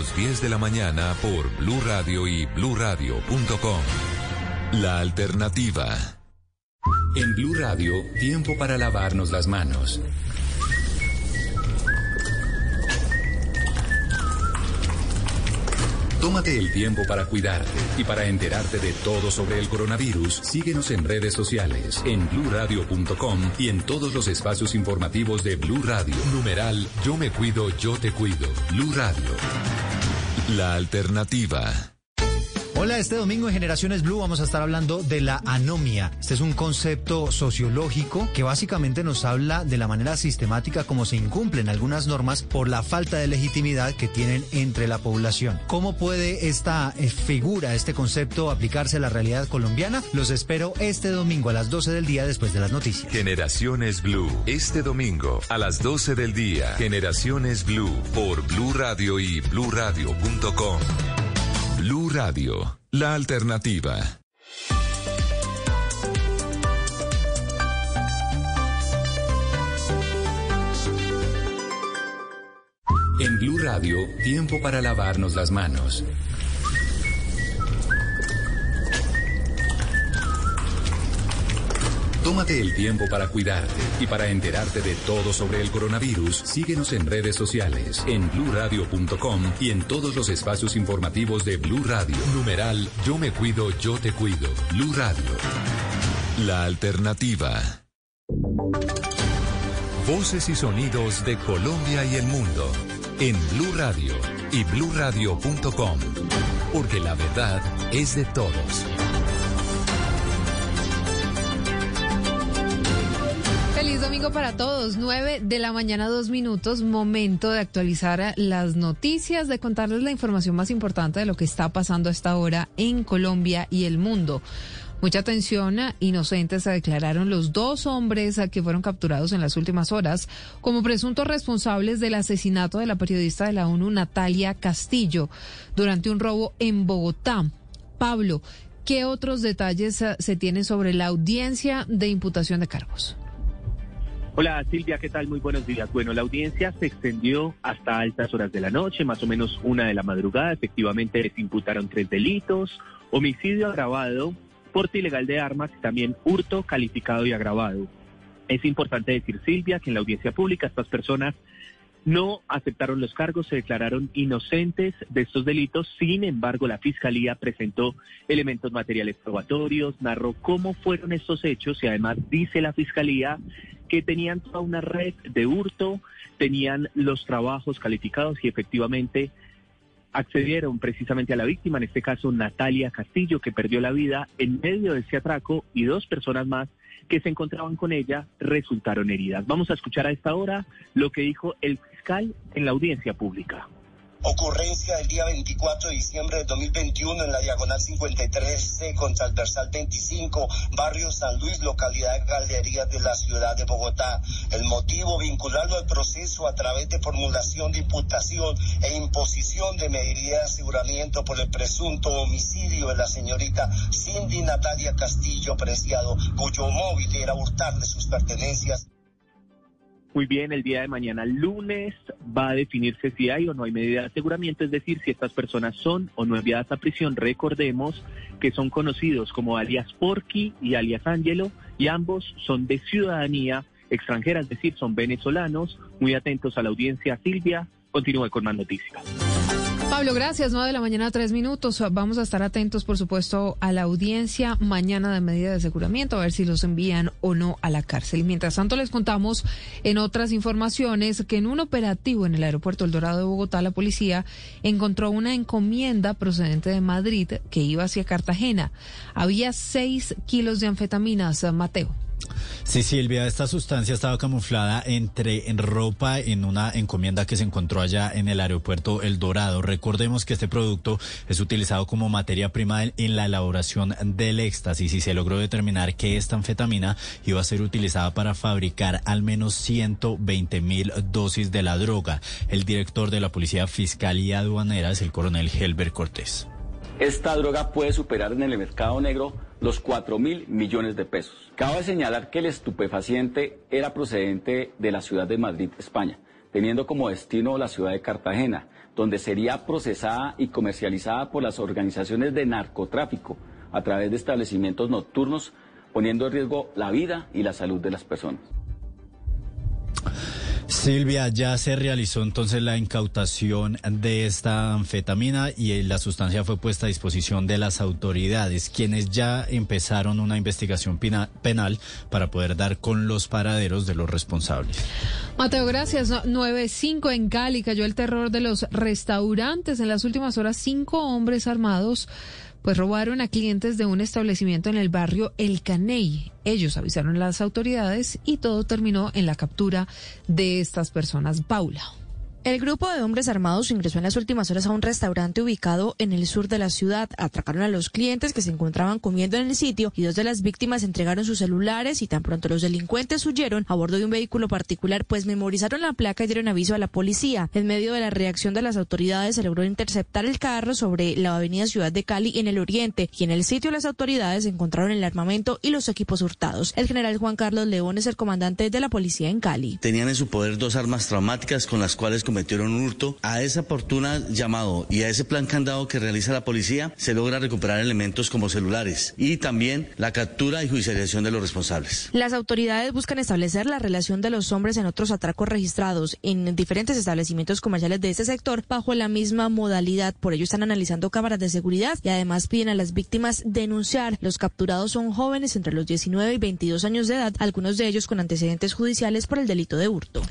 domingos 10 de la mañana por Blue Radio y bluradio.com. La alternativa. En Blue Radio, tiempo para lavarnos las manos. Tómate el tiempo para cuidarte y para enterarte de todo sobre el coronavirus. Síguenos en redes sociales, en bluradio.com y en todos los espacios informativos de Blue Radio. Numeral Yo me cuido, yo te cuido. Blue Radio. La alternativa. Hola, este domingo en Generaciones Blue vamos a estar hablando de la anomia. Este es un concepto sociológico que básicamente nos habla de la manera sistemática como se incumplen algunas normas por la falta de legitimidad que tienen entre la población. ¿Cómo puede esta eh, figura, este concepto aplicarse a la realidad colombiana? Los espero este domingo a las 12 del día después de las noticias. Generaciones Blue, este domingo a las 12 del día. Generaciones Blue por Blue Radio y bluradio.com. Blue Radio, la alternativa. En Blue Radio, tiempo para lavarnos las manos. Tómate el tiempo para cuidarte y para enterarte de todo sobre el coronavirus. Síguenos en redes sociales, en bluradio.com y en todos los espacios informativos de Blue Radio. Numeral Yo me cuido, yo te cuido. Blue Radio. La alternativa. Voces y sonidos de Colombia y el mundo en Blue Radio y bluradio.com, porque la verdad es de todos. Feliz domingo para todos. 9 de la mañana, dos minutos. Momento de actualizar las noticias, de contarles la información más importante de lo que está pasando a esta hora en Colombia y el mundo. Mucha atención, inocentes se declararon los dos hombres que fueron capturados en las últimas horas como presuntos responsables del asesinato de la periodista de la ONU Natalia Castillo durante un robo en Bogotá. Pablo, ¿qué otros detalles se tienen sobre la audiencia de imputación de cargos? Hola Silvia, ¿qué tal? Muy buenos días. Bueno, la audiencia se extendió hasta altas horas de la noche, más o menos una de la madrugada. Efectivamente les imputaron tres delitos, homicidio agravado, porte ilegal de armas y también hurto calificado y agravado. Es importante decir, Silvia, que en la audiencia pública estas personas no aceptaron los cargos, se declararon inocentes de estos delitos. Sin embargo, la Fiscalía presentó elementos materiales probatorios, narró cómo fueron estos hechos y además dice la Fiscalía que tenían toda una red de hurto, tenían los trabajos calificados y efectivamente accedieron precisamente a la víctima, en este caso Natalia Castillo, que perdió la vida en medio de ese atraco y dos personas más que se encontraban con ella resultaron heridas. Vamos a escuchar a esta hora lo que dijo el fiscal en la audiencia pública ocurrencia del día 24 de diciembre de 2021 en la diagonal 53C con transversal 25, barrio San Luis, localidad de Galerías de la ciudad de Bogotá. El motivo, vincularlo al proceso a través de formulación de imputación e imposición de medidas de aseguramiento por el presunto homicidio de la señorita Cindy Natalia Castillo Preciado, cuyo móvil era hurtarle sus pertenencias. Muy bien, el día de mañana, lunes, va a definirse si hay o no hay medida de aseguramiento, es decir, si estas personas son o no enviadas a prisión. Recordemos que son conocidos como alias Porky y alias Angelo, y ambos son de ciudadanía extranjera, es decir, son venezolanos. Muy atentos a la audiencia, Silvia. Continúe con más noticias. Pablo, gracias. 9 de la mañana, tres minutos. Vamos a estar atentos, por supuesto, a la audiencia mañana de medida de aseguramiento, a ver si los envían o no a la cárcel. Mientras tanto, les contamos en otras informaciones que en un operativo en el aeropuerto El Dorado de Bogotá, la policía encontró una encomienda procedente de Madrid que iba hacia Cartagena. Había seis kilos de anfetaminas, Mateo. Sí, Silvia, esta sustancia estaba camuflada entre en ropa en una encomienda que se encontró allá en el aeropuerto El Dorado. Recordemos que este producto es utilizado como materia prima en la elaboración del éxtasis y se logró determinar que esta anfetamina iba a ser utilizada para fabricar al menos 120 mil dosis de la droga. El director de la Policía Fiscal y Aduanera es el coronel Helber Cortés. Esta droga puede superar en el mercado negro los 4 mil millones de pesos. Cabe señalar que el estupefaciente era procedente de la ciudad de Madrid, España, teniendo como destino la ciudad de Cartagena donde sería procesada y comercializada por las organizaciones de narcotráfico a través de establecimientos nocturnos, poniendo en riesgo la vida y la salud de las personas. Silvia, ya se realizó entonces la incautación de esta anfetamina y la sustancia fue puesta a disposición de las autoridades, quienes ya empezaron una investigación penal para poder dar con los paraderos de los responsables. Mateo, gracias. 9-5 en Cali cayó el terror de los restaurantes. En las últimas horas, cinco hombres armados pues robaron a clientes de un establecimiento en el barrio El Caney. Ellos avisaron a las autoridades y todo terminó en la captura de estas personas. Paula. El grupo de hombres armados ingresó en las últimas horas a un restaurante ubicado en el sur de la ciudad. Atracaron a los clientes que se encontraban comiendo en el sitio y dos de las víctimas entregaron sus celulares y tan pronto los delincuentes huyeron a bordo de un vehículo particular, pues memorizaron la placa y dieron aviso a la policía. En medio de la reacción de las autoridades se logró interceptar el carro sobre la avenida Ciudad de Cali en el oriente y en el sitio las autoridades encontraron el armamento y los equipos hurtados. El general Juan Carlos León es el comandante de la policía en Cali. Tenían en su poder dos armas traumáticas con las cuales cometieron un hurto. A esa oportuna llamado y a ese plan candado que realiza la policía se logra recuperar elementos como celulares y también la captura y judicialización de los responsables. Las autoridades buscan establecer la relación de los hombres en otros atracos registrados en diferentes establecimientos comerciales de ese sector bajo la misma modalidad. Por ello están analizando cámaras de seguridad y además piden a las víctimas denunciar. Los capturados son jóvenes entre los 19 y 22 años de edad, algunos de ellos con antecedentes judiciales por el delito de hurto.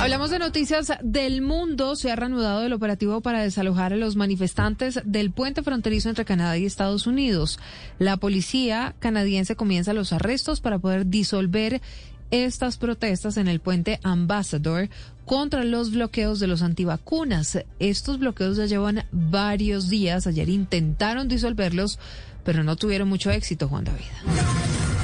Hablamos de noticias del mundo se ha reanudado el operativo para desalojar a los manifestantes del puente fronterizo entre Canadá y Estados Unidos. La policía canadiense comienza los arrestos para poder disolver estas protestas en el puente Ambassador contra los bloqueos de los antivacunas. Estos bloqueos ya llevan varios días. Ayer intentaron disolverlos, pero no tuvieron mucho éxito, Juan David.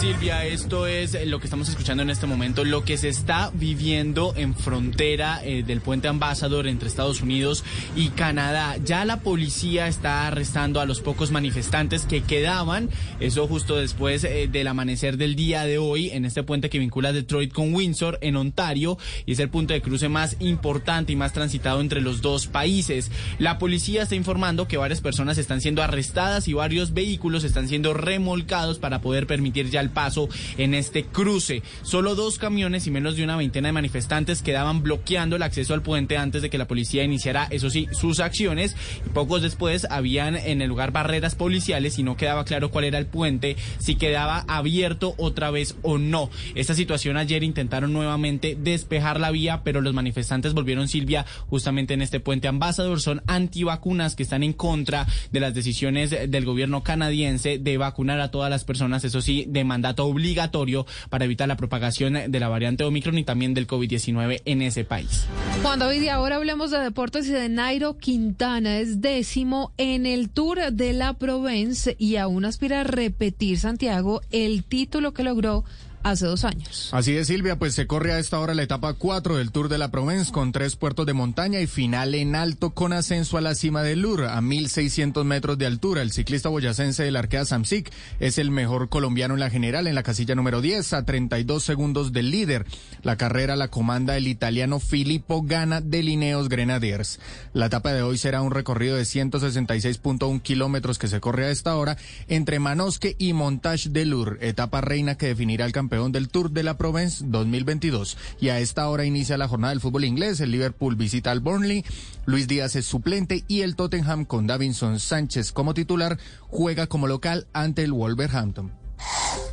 Silvia, esto es lo que estamos escuchando en este momento, lo que se está viviendo en frontera eh, del puente Ambassador entre Estados Unidos y Canadá. Ya la policía está arrestando a los pocos manifestantes que quedaban, eso justo después eh, del amanecer del día de hoy en este puente que vincula Detroit con Windsor en Ontario y es el punto de cruce más importante y más transitado entre los dos países. La policía está informando que varias personas están siendo arrestadas y varios vehículos están siendo remolcados para poder permitir ya el paso en este cruce. Solo dos camiones y menos de una veintena de manifestantes quedaban bloqueando el acceso al puente antes de que la policía iniciara, eso sí, sus acciones. Y pocos después habían en el lugar barreras policiales y no quedaba claro cuál era el puente, si quedaba abierto otra vez o no. Esta situación ayer intentaron nuevamente despejar la vía, pero los manifestantes volvieron Silvia justamente en este puente Ambassador. Son antivacunas que están en contra de las decisiones del gobierno canadiense de vacunar a todas las personas, eso sí, de manera mandato obligatorio para evitar la propagación de la variante Omicron y también del COVID-19 en ese país. Juan David, y ahora hablemos de deportes y de Nairo Quintana. Es décimo en el Tour de la Provence y aún aspira a repetir Santiago el título que logró hace dos años. Así es, Silvia, pues se corre a esta hora la etapa 4 del Tour de la Provence con tres puertos de montaña y final en alto con ascenso a la cima del Lur a 1.600 metros de altura. El ciclista boyacense del Arkea Samsic es el mejor colombiano en la general en la casilla número 10 a 32 segundos del líder. La carrera la comanda el italiano Filippo Gana de Lineos Grenadiers. La etapa de hoy será un recorrido de 166.1 kilómetros que se corre a esta hora entre Manosque y Montage de Lur, etapa reina que definirá el campeón campeón del Tour de la Provence 2022. Y a esta hora inicia la jornada del fútbol inglés. El Liverpool visita al Burnley. Luis Díaz es suplente y el Tottenham con Davinson Sánchez como titular juega como local ante el Wolverhampton.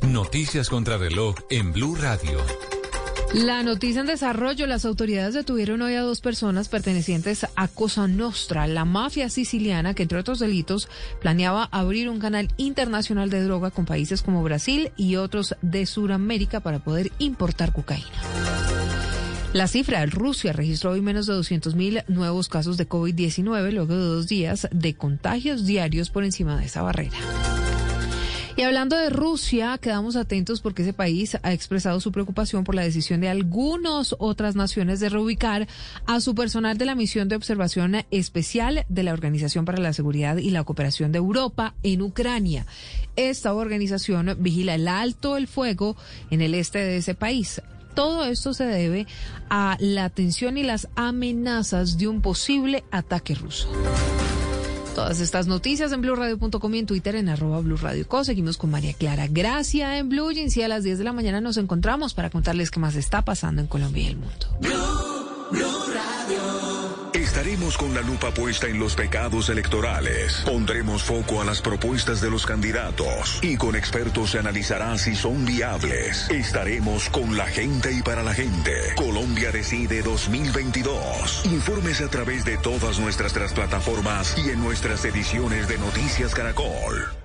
Noticias contra reloj en Blue Radio. La noticia en desarrollo, las autoridades detuvieron hoy a dos personas pertenecientes a Cosa Nostra, la mafia siciliana que entre otros delitos planeaba abrir un canal internacional de droga con países como Brasil y otros de Sudamérica para poder importar cocaína. La cifra, Rusia registró hoy menos de 200.000 nuevos casos de COVID-19 luego de dos días de contagios diarios por encima de esa barrera. Y hablando de Rusia, quedamos atentos porque ese país ha expresado su preocupación por la decisión de algunas otras naciones de reubicar a su personal de la misión de observación especial de la Organización para la Seguridad y la Cooperación de Europa en Ucrania. Esta organización vigila el alto el fuego en el este de ese país. Todo esto se debe a la tensión y las amenazas de un posible ataque ruso. Todas estas noticias en blurradio.com y en Twitter en arroba blurradioco. Seguimos con María Clara Gracia en Blue Jeans y a las 10 de la mañana nos encontramos para contarles qué más está pasando en Colombia y el mundo. Estaremos con la lupa puesta en los pecados electorales. Pondremos foco a las propuestas de los candidatos y con expertos se analizará si son viables. Estaremos con la gente y para la gente. Colombia Decide 2022. Infórmese a través de todas nuestras plataformas y en nuestras ediciones de Noticias Caracol.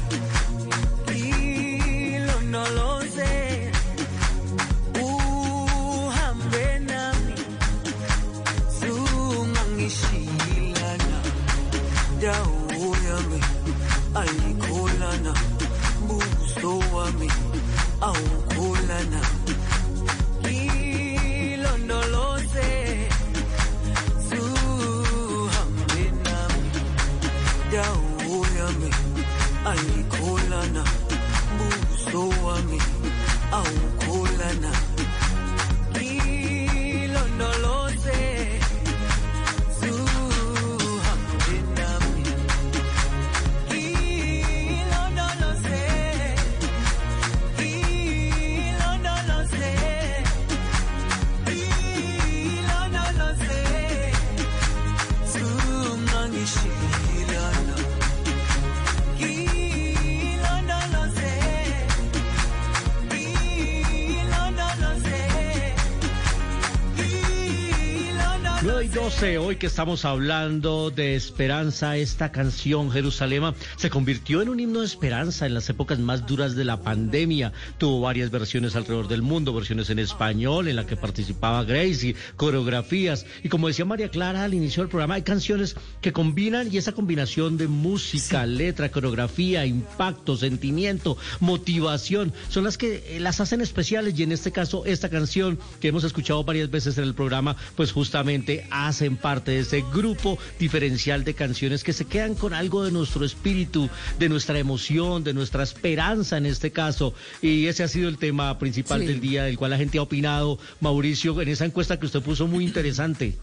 estamos hablando de esperanza, esta canción Jerusalema se convirtió en un himno de esperanza en las épocas más duras de la pandemia. Tuvo varias versiones alrededor del mundo, versiones en español en la que participaba Gracie, coreografías. Y como decía María Clara al inicio del programa, hay canciones que combinan y esa combinación de música, letra, coreografía, impacto, sentimiento, motivación, son las que eh, las hacen especiales y en este caso esta canción que hemos escuchado varias veces en el programa, pues justamente hacen parte de ese grupo diferencial de canciones que se quedan con algo de nuestro espíritu, de nuestra emoción, de nuestra esperanza en este caso. Y ese ha sido el tema principal Sí. del día, del cual la gente ha opinado. Mauricio, en esa encuesta que usted puso muy interesante.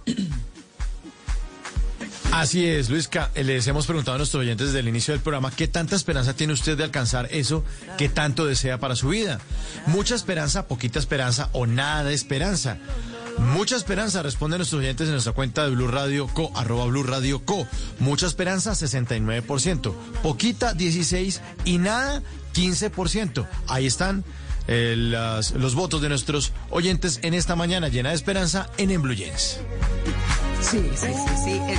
Así es, Luisca. eh, Les hemos preguntado a nuestros oyentes desde el inicio del programa qué tanta esperanza tiene usted de alcanzar eso que tanto desea para su vida. Mucha esperanza, poquita esperanza o nada de esperanza. Mucha esperanza, responden nuestros oyentes en nuestra cuenta de Blue Radio Co, arroba Blue Radio Co. Mucha esperanza, 69%. Poquita, 16%. Y nada, 15%. Ahí están eh, las- los votos de nuestros oyentes en esta mañana llena de esperanza en En Blue Jeans. Sí, sí, sí, sí. El-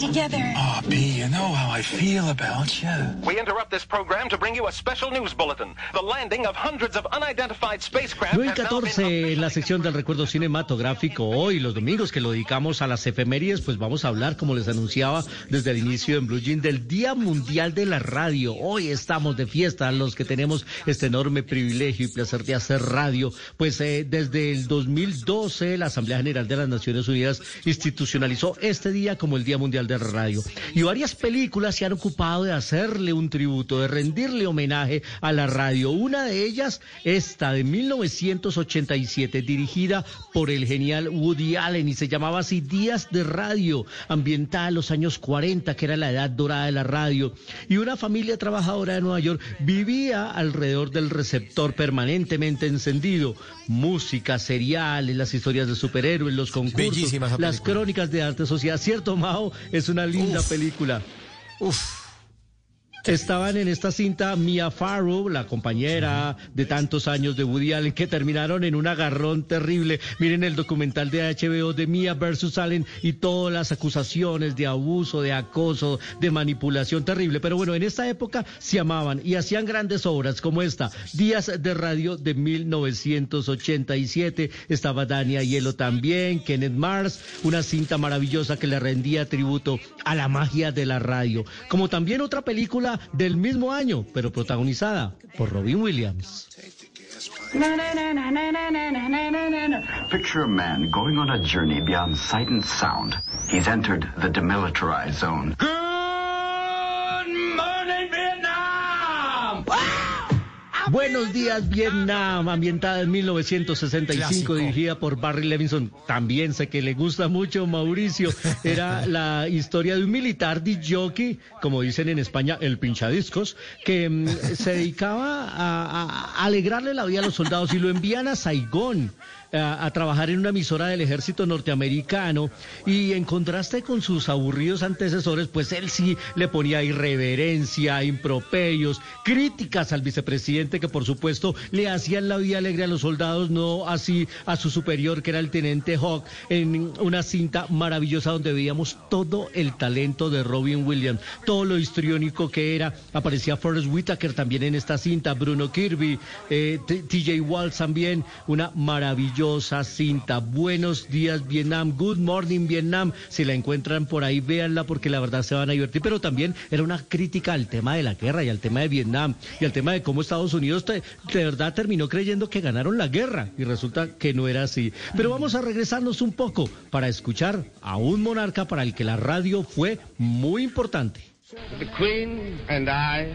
Together. Oh, B, you know how I feel about you. We interrupt this program to bring you a special news bulletin. The landing of hundreds of unidentified spacecraft. 9 y 14 en la sección del recuerdo cinematográfico. Hoy, los domingos que lo dedicamos a las efemérides, pues vamos a hablar, como les anunciaba desde el inicio en Blue Jean, del Día Mundial de la Radio. Hoy estamos de fiesta, los que tenemos este enorme privilegio y placer de hacer radio. Pues eh, desde el 2012, la Asamblea General de las Naciones Unidas institucionalizó este día como el Día Mundial de la Radio. Y varias películas se han ocupado de hacerle un tributo, de rendirle homenaje a la radio. Una de ellas, esta de 1987, dirigida por el genial Woody Allen y se llamaba así Días de Radio, ambientada en los años 40, que era la edad dorada de la radio. Y una familia trabajadora de Nueva York vivía alrededor del receptor permanentemente encendido. Música, seriales, las historias de superhéroes, los concursos, las crónicas de arte social. ¿Cierto, Mao? Es una linda película. Estaban en esta cinta Mia Farrow, la compañera de tantos años de Woody Allen, que terminaron en un agarrón terrible. Miren el documental de HBO de Mia versus Allen y todas las acusaciones de abuso, de acoso, de manipulación terrible. Pero bueno, en esta época se amaban y hacían grandes obras como esta, Días de Radio de 1987. Estaba Dania Hielo también, Kenneth Mars, una cinta maravillosa que le rendía tributo a la magia de la radio. Como también otra película del mismo año, pero protagonizada por Robin Williams. Picture a man going on a journey beyond sight and sound. He's entered the demilitarized zone. Buenos días, Vietnam, ambientada en 1965, Clásico. dirigida por Barry Levinson. También sé que le gusta mucho, Mauricio. Era la historia de un militar de jockey, como dicen en España, el pinchadiscos, que mm, se dedicaba a, a alegrarle la vida a los soldados y lo envían a Saigón. A, a trabajar en una emisora del ejército norteamericano y en contraste con sus aburridos antecesores, pues él sí le ponía irreverencia, improperios, críticas al vicepresidente que por supuesto le hacían la vida alegre a los soldados, no así a su superior que era el teniente Hawk, en una cinta maravillosa donde veíamos todo el talento de Robin Williams, todo lo histriónico que era, aparecía Forrest Whitaker también en esta cinta, Bruno Kirby, eh, TJ Walsh también, una maravillosa cinta. Buenos días Vietnam, Good Morning Vietnam, si la encuentran por ahí véanla porque la verdad se van a divertir, pero también era una crítica al tema de la guerra y al tema de Vietnam y al tema de cómo Estados Unidos te- de verdad terminó creyendo que ganaron la guerra y resulta que no era así. Pero vamos a regresarnos un poco para escuchar a un monarca para el que la radio fue muy importante. The Queen and I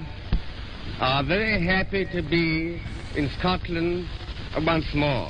are very happy to be in Scotland once more.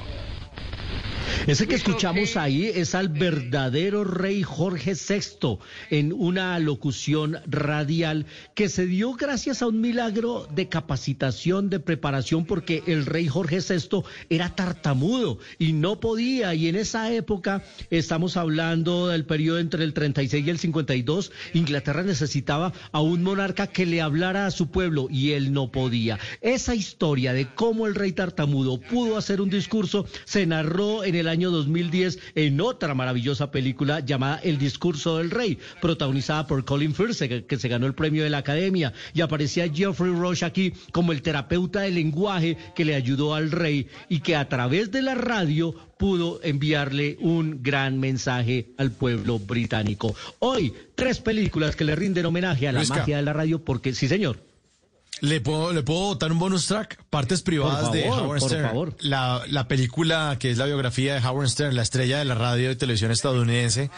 Ese que escuchamos ahí es al verdadero rey Jorge VI en una locución radial que se dio gracias a un milagro de capacitación, de preparación, porque el rey Jorge VI era tartamudo y no podía. Y en esa época, estamos hablando del periodo entre el 36 y el 52, Inglaterra necesitaba a un monarca que le hablara a su pueblo y él no podía. Esa historia de cómo el rey tartamudo pudo hacer un discurso se narró en el año 2010 en otra maravillosa película llamada El discurso del rey, protagonizada por Colin Firth, que que se ganó el premio de la Academia, y aparecía Geoffrey Rush aquí como el terapeuta del lenguaje que le ayudó al rey y que a través de la radio pudo enviarle un gran mensaje al pueblo británico. Hoy, tres películas que le rinden homenaje a la Luisca. magia de la radio porque, sí señor, ¿Le puedo, ¿Le puedo botar un bonus track? Partes privadas de Howard por Stern. favor. La, la película que es la biografía de Howard Stern, la estrella de la radio y televisión estadounidense,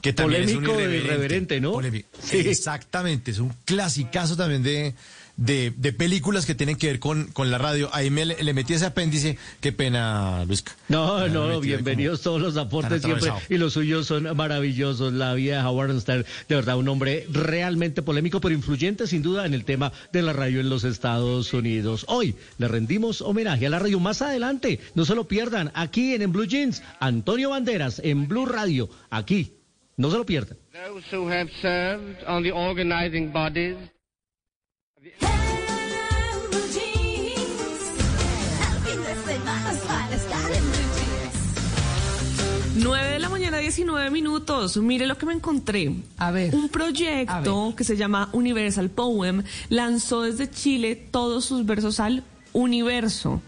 que también Polémico es un e irreverente. irreverente, ¿no? Polémico. Sí. Exactamente, es un clasicazo también de, de, de películas que tienen que ver con, con la radio. Ahí me le, le metí ese apéndice, qué pena, Luisca. No, Me no, bienvenidos todos los aportes siempre y los suyos son maravillosos. La vida de Howard Stern, de verdad, un hombre realmente polémico, pero influyente sin duda en el tema de la radio en los Estados Unidos. Hoy le rendimos homenaje a la radio. Más adelante, no se lo pierdan, aquí en, en Blue Jeans, Antonio Banderas en Blue Radio, aquí, no se lo pierdan. Those who have served on the organizing bodies. 9 de la mañana, 19 minutos. Mire lo que me encontré. A ver. Un proyecto que se llama Universal Poem lanzó desde Chile todos sus versos al universo.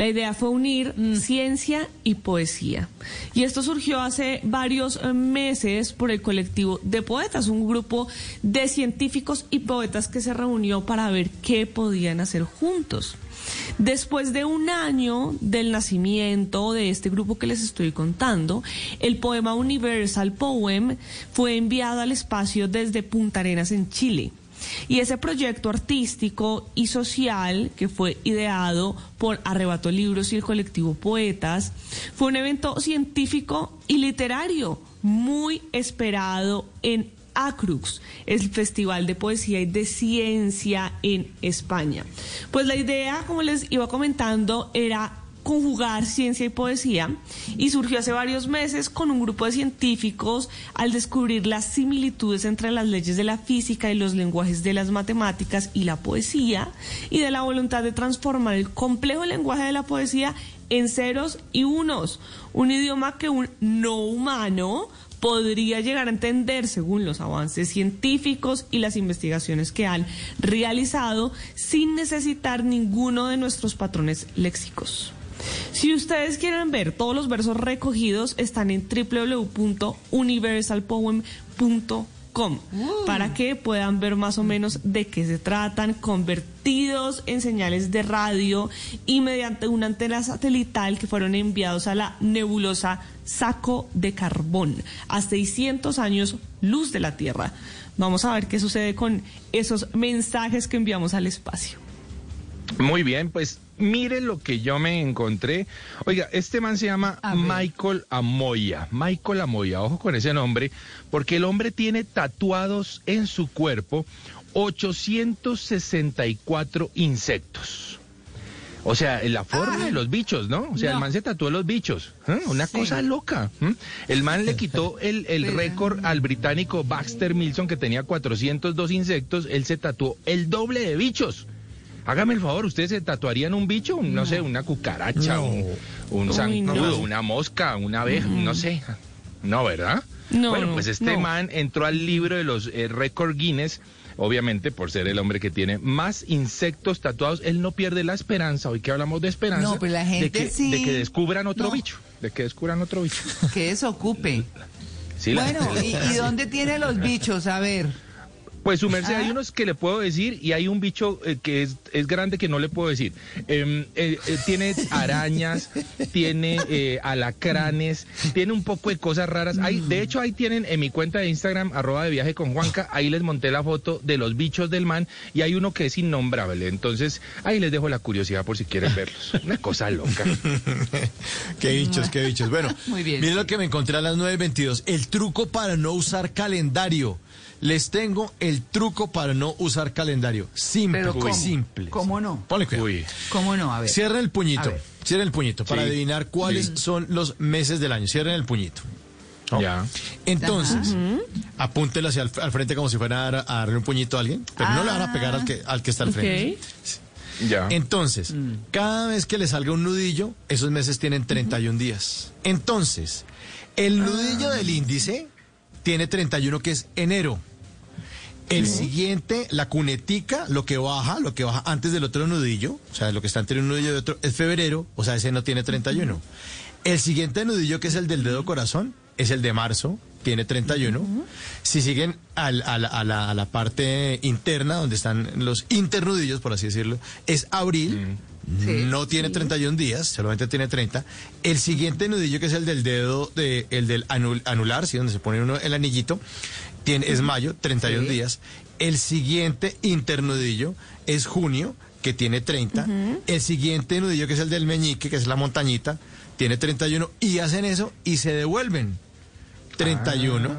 La idea fue unir ciencia y poesía. Y esto surgió hace varios eh, meses por el colectivo de poetas, un grupo de científicos y poetas que se reunió para ver qué podían hacer juntos. Después de un año del nacimiento de este grupo que les estoy contando, el poema Universal Poem fue enviado al espacio desde Punta Arenas en Chile. Y ese proyecto artístico y social que fue ideado por Arrebato Libros y el colectivo Poetas fue un evento científico y literario muy esperado en Acrux, el Festival de Poesía y de Ciencia en España. Pues la idea, como les iba comentando, era conjugar ciencia y poesía y surgió hace varios meses con un grupo de científicos al descubrir las similitudes entre las leyes de la física y los lenguajes de las matemáticas y la poesía y de la voluntad de transformar el complejo lenguaje de la poesía en ceros y unos, un idioma que un no humano podría llegar a entender según los avances científicos y las investigaciones que han realizado sin necesitar ninguno de nuestros patrones léxicos. Si ustedes quieren ver todos los versos recogidos, están en www.universalpoem.com para que puedan ver más o menos de qué se tratan, convertidos en señales de radio y mediante una antena satelital que fueron enviados a la nebulosa Saco de Carbón, a 600 años luz de la Tierra. Vamos a ver qué sucede con esos mensajes que enviamos al espacio. Muy bien, pues mire lo que yo me encontré. Oiga, este man se llama Michael Amoya. Michael Amoya, ojo con ese nombre, porque el hombre tiene tatuados en su cuerpo 864 insectos. O sea, en la forma de los bichos, ¿no? O sea, el man se tatuó los bichos. ¿eh? Una cosa loca. ¿eh? El man le quitó el, el récord al británico Baxter Milson, que tenía 402 insectos. Él se tatuó el doble de bichos. Hágame el favor, ¿ustedes se tatuarían un bicho? Un, no. sé, una cucaracha, No. un, un zancudo, una mosca, una abeja, no sé. No, ¿verdad? No, bueno, no, pues este man entró al libro de los eh, récord Guinness, obviamente por ser el hombre que tiene más insectos tatuados. Él no pierde la esperanza, hoy que hablamos de esperanza, No, pero la gente de, que, sí. de que descubran otro No. bicho, de que descubran otro bicho. Que desocupe. Sí, Bueno, gente- ¿y, y dónde tiene los bichos? A ver. Pues su merced, Ah. hay unos que le puedo decir y hay un bicho eh, que es, es grande que no le puedo decir. Em, eh, eh, tiene arañas, tiene eh, alacranes, tiene un poco de cosas raras. Hay, de hecho, ahí tienen en mi cuenta de Instagram, arroba de viaje con Juanca, ahí les monté la foto de los bichos del man y hay uno que es innombrable. Entonces, ahí les dejo la curiosidad por si quieren verlos. Una cosa loca. Qué bichos, qué bichos. Bueno, Muy bien, miren sí. lo que me encontré a las 9.22. El truco para no usar calendario. Les tengo el truco para no usar calendario. Simple, Pero ¿cómo? simple. ¿Cómo no? Ponle cuidado. ¿Cómo no? A ver. Cierren el puñito. Cierren el puñito para Sí. adivinar cuáles Sí. son los meses del año. Cierren el puñito. ¿no? Ya. Entonces, apúntelo hacia al, al frente como si fuera a, dar- a darle un puñito a alguien, pero no le van a pegar al que, al que está al frente. Ya. Entonces, cada vez que le salga un nudillo, esos meses tienen 31 días. Entonces, el nudillo del índice tiene 31, que es enero. El siguiente, la cunetica, lo que baja, lo que baja antes del otro nudillo, o sea, lo que está entre un nudillo y otro, es febrero, o sea, ese no tiene 31. El siguiente nudillo, que es el del dedo corazón, es el de marzo, tiene 31. Si siguen al- a, la, a la- a la parte interna, donde están los internudillos, por así decirlo, es abril. No tiene 31 días, solamente tiene 30. El siguiente nudillo, que es el del dedo, de, el del anul- anular, ¿sí? donde se pone uno el anillito, tiene, es mayo, 31 Sí. días. El siguiente internudillo es junio, que tiene 30. El siguiente nudillo, que es el del meñique, que es la montañita, tiene 31. Y hacen eso y se devuelven. 31.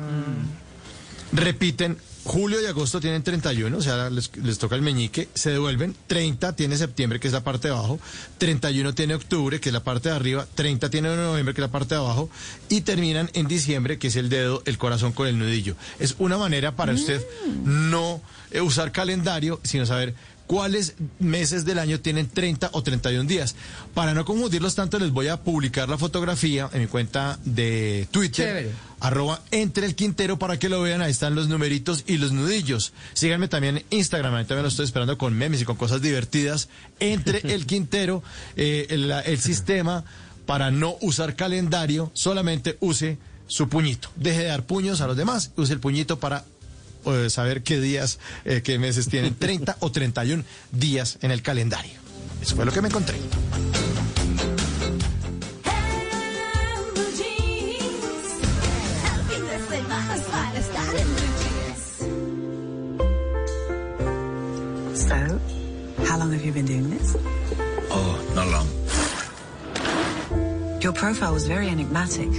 Repiten. Julio y agosto tienen 31, o sea, les, les toca el meñique, se devuelven. 30 tiene septiembre, que es la parte de abajo. 31 tiene octubre, que es la parte de arriba. 30 tiene noviembre, que es la parte de abajo. Y terminan en diciembre, que es el dedo, el corazón con el nudillo. Es una manera para usted no eh, usar calendario, sino saber cuáles meses del año tienen 30 o 31 días. Para no confundirlos tanto, les voy a publicar la fotografía en mi cuenta de Twitter. Chévere. Arroba entre el Quintero para que lo vean. Ahí están los numeritos y los nudillos. Síganme también en Instagram. Ahí también lo estoy esperando con memes y con cosas divertidas. Entre el Quintero, eh, el, el sistema para no usar calendario, solamente use su puñito. Deje de dar puños a los demás, use el puñito para eh, saber qué días, eh, qué meses tienen 30 o 31 días en el calendario. Eso fue lo que me encontré. So, how long have you been doing this? Oh, not long. Your profile was very enigmatic.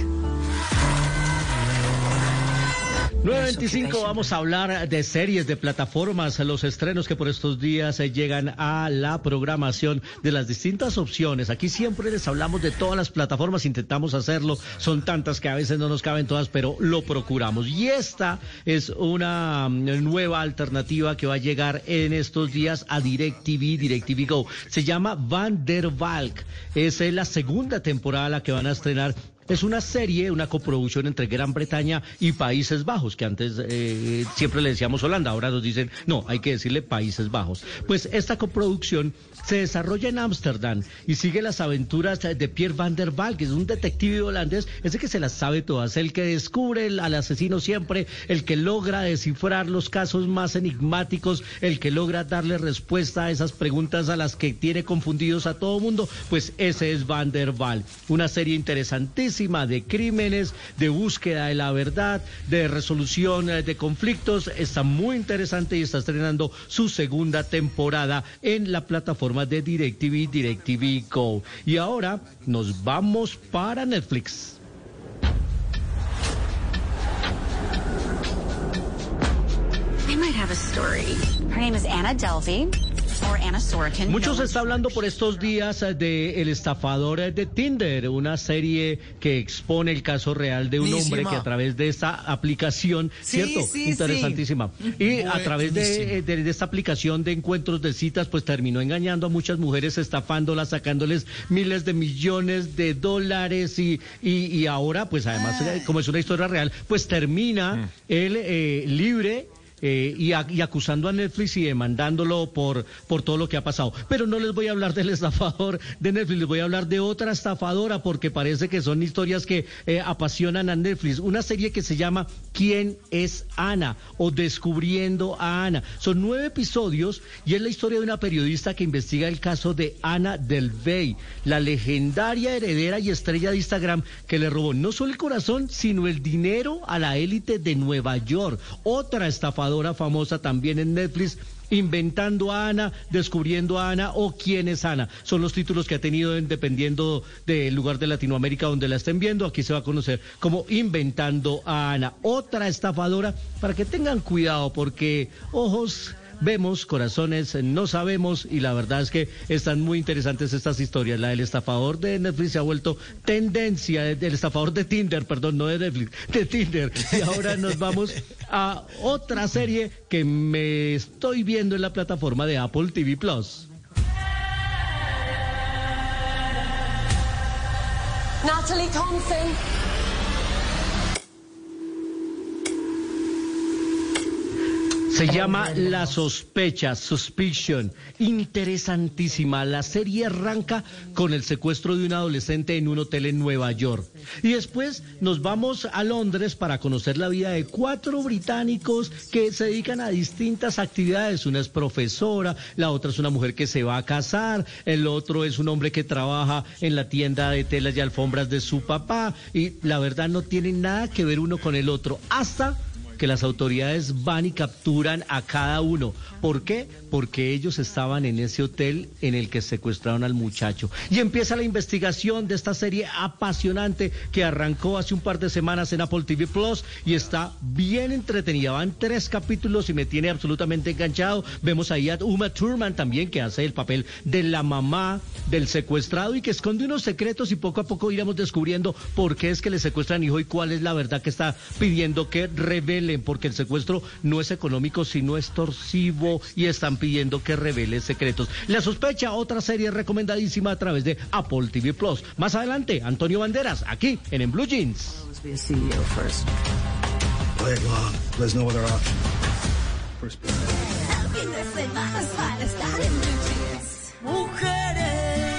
9.25 vamos a hablar de series, de plataformas, los estrenos que por estos días eh, llegan a la programación de las distintas opciones. Aquí siempre les hablamos de todas las plataformas, intentamos hacerlo, son tantas que a veces no nos caben todas, pero lo procuramos. Y esta es una mm, nueva alternativa que va a llegar en estos días a DirecTV, DirecTV Go. Se llama Van der Valk. Es eh, la segunda temporada la que van a estrenar es una serie, una coproducción entre Gran Bretaña y Países Bajos, que antes eh, siempre le decíamos Holanda, ahora nos dicen, no, hay que decirle Países Bajos. Pues esta coproducción se desarrolla en Ámsterdam y sigue las aventuras de Pierre van der Valk, que es un detective holandés, ese que se las sabe todas, el que descubre al asesino siempre, el que logra descifrar los casos más enigmáticos, el que logra darle respuesta a esas preguntas a las que tiene confundidos a todo mundo, pues ese es Van der Valk, una serie interesantísima de crímenes, de búsqueda de la verdad, de resolución eh, de conflictos, está muy interesante y está estrenando su segunda temporada en la plataforma de DirecTV, DirecTV Go. Y ahora nos vamos para Netflix. I might have a story. Her name is Anna Delvey, or Anna Sorokin. Mucho se está hablando por estos días eh, de El estafador eh, de Tinder, una serie que expone el caso real de un Buenísima. hombre que a través de esta aplicación, Sí, ¿cierto? sí, Interesantísima. Y a través de, eh, de- de esta aplicación de encuentros de citas, pues terminó engañando a muchas mujeres, estafándolas, sacándoles miles de millones de dólares y, y, y ahora, pues además, como es una historia real, pues termina él eh, libre eh, y, acusando a Netflix y demandándolo por, por todo lo que ha pasado. Pero no les voy a hablar del estafador de Netflix, les voy a hablar de otra estafadora porque parece que son historias que eh, apasionan a Netflix. Una serie que se llama ¿Quién es Ana? o Descubriendo a Ana. Son nueve episodios y es la historia de una periodista que investiga el caso de Ana Del Vey, la legendaria heredera y estrella de Instagram que le robó no solo el corazón, sino el dinero a la élite de Nueva York. Otra estafadora famosa también en Netflix. Inventando a Ana, descubriendo a Ana o quién es Ana. Son los títulos que ha tenido en- dependiendo del lugar de Latinoamérica donde la estén viendo. Aquí se va a conocer como Inventando a Ana. Otra estafadora para que tengan cuidado porque ojos vemos, corazones no sabemos y la verdad es que están muy interesantes estas historias. La del estafador de Netflix se ha vuelto tendencia, eh, del estafador de Tinder, perdón, no de Netflix, de Tinder. Y ahora nos vamos a otra serie que me estoy viendo en la plataforma de Apple TV Plus. Natalie Thompson. Se llama La Sospecha, Suspicion. Interesantísima. La serie arranca con el secuestro de un adolescente en un hotel en Nueva York. Y después nos vamos a Londres para conocer la vida de cuatro británicos que se dedican a distintas actividades. Una es profesora, la otra es una mujer que se va a casar, el otro es un hombre que trabaja en la tienda de telas y alfombras de su papá. Y la verdad no tienen nada que ver uno con el otro. Hasta que las autoridades van y capturan a cada uno. ¿Por qué? Porque ellos estaban en ese hotel en el que secuestraron al muchacho. Y empieza la investigación de esta serie apasionante que arrancó hace un par de semanas en Apple TV Plus y está bien entretenida. Van tres capítulos y me tiene absolutamente enganchado. Vemos ahí a Uma Thurman también que hace el papel de la mamá del secuestrado y que esconde unos secretos y poco a poco iremos descubriendo por qué es que le secuestran hijo y cuál es la verdad que está pidiendo que revele revelen, porque el secuestro no es económico, sino extorsivo y están pidiendo que revele secretos. La sospecha, otra serie recomendadísima a través de Apple TV Plus. Más adelante, Antonio Banderas, aquí en En Blue Jeans. Mujeres,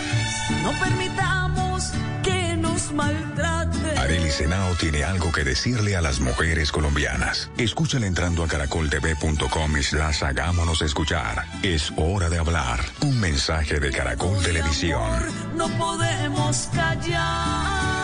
no permitamos que nos maltraten. Arely Senao tiene algo que decirle a las mujeres colombianas. Escúchala entrando a caracoltv.com slash hagámonos escuchar. Es hora de hablar. Un mensaje de Caracol Televisión. No podemos callar.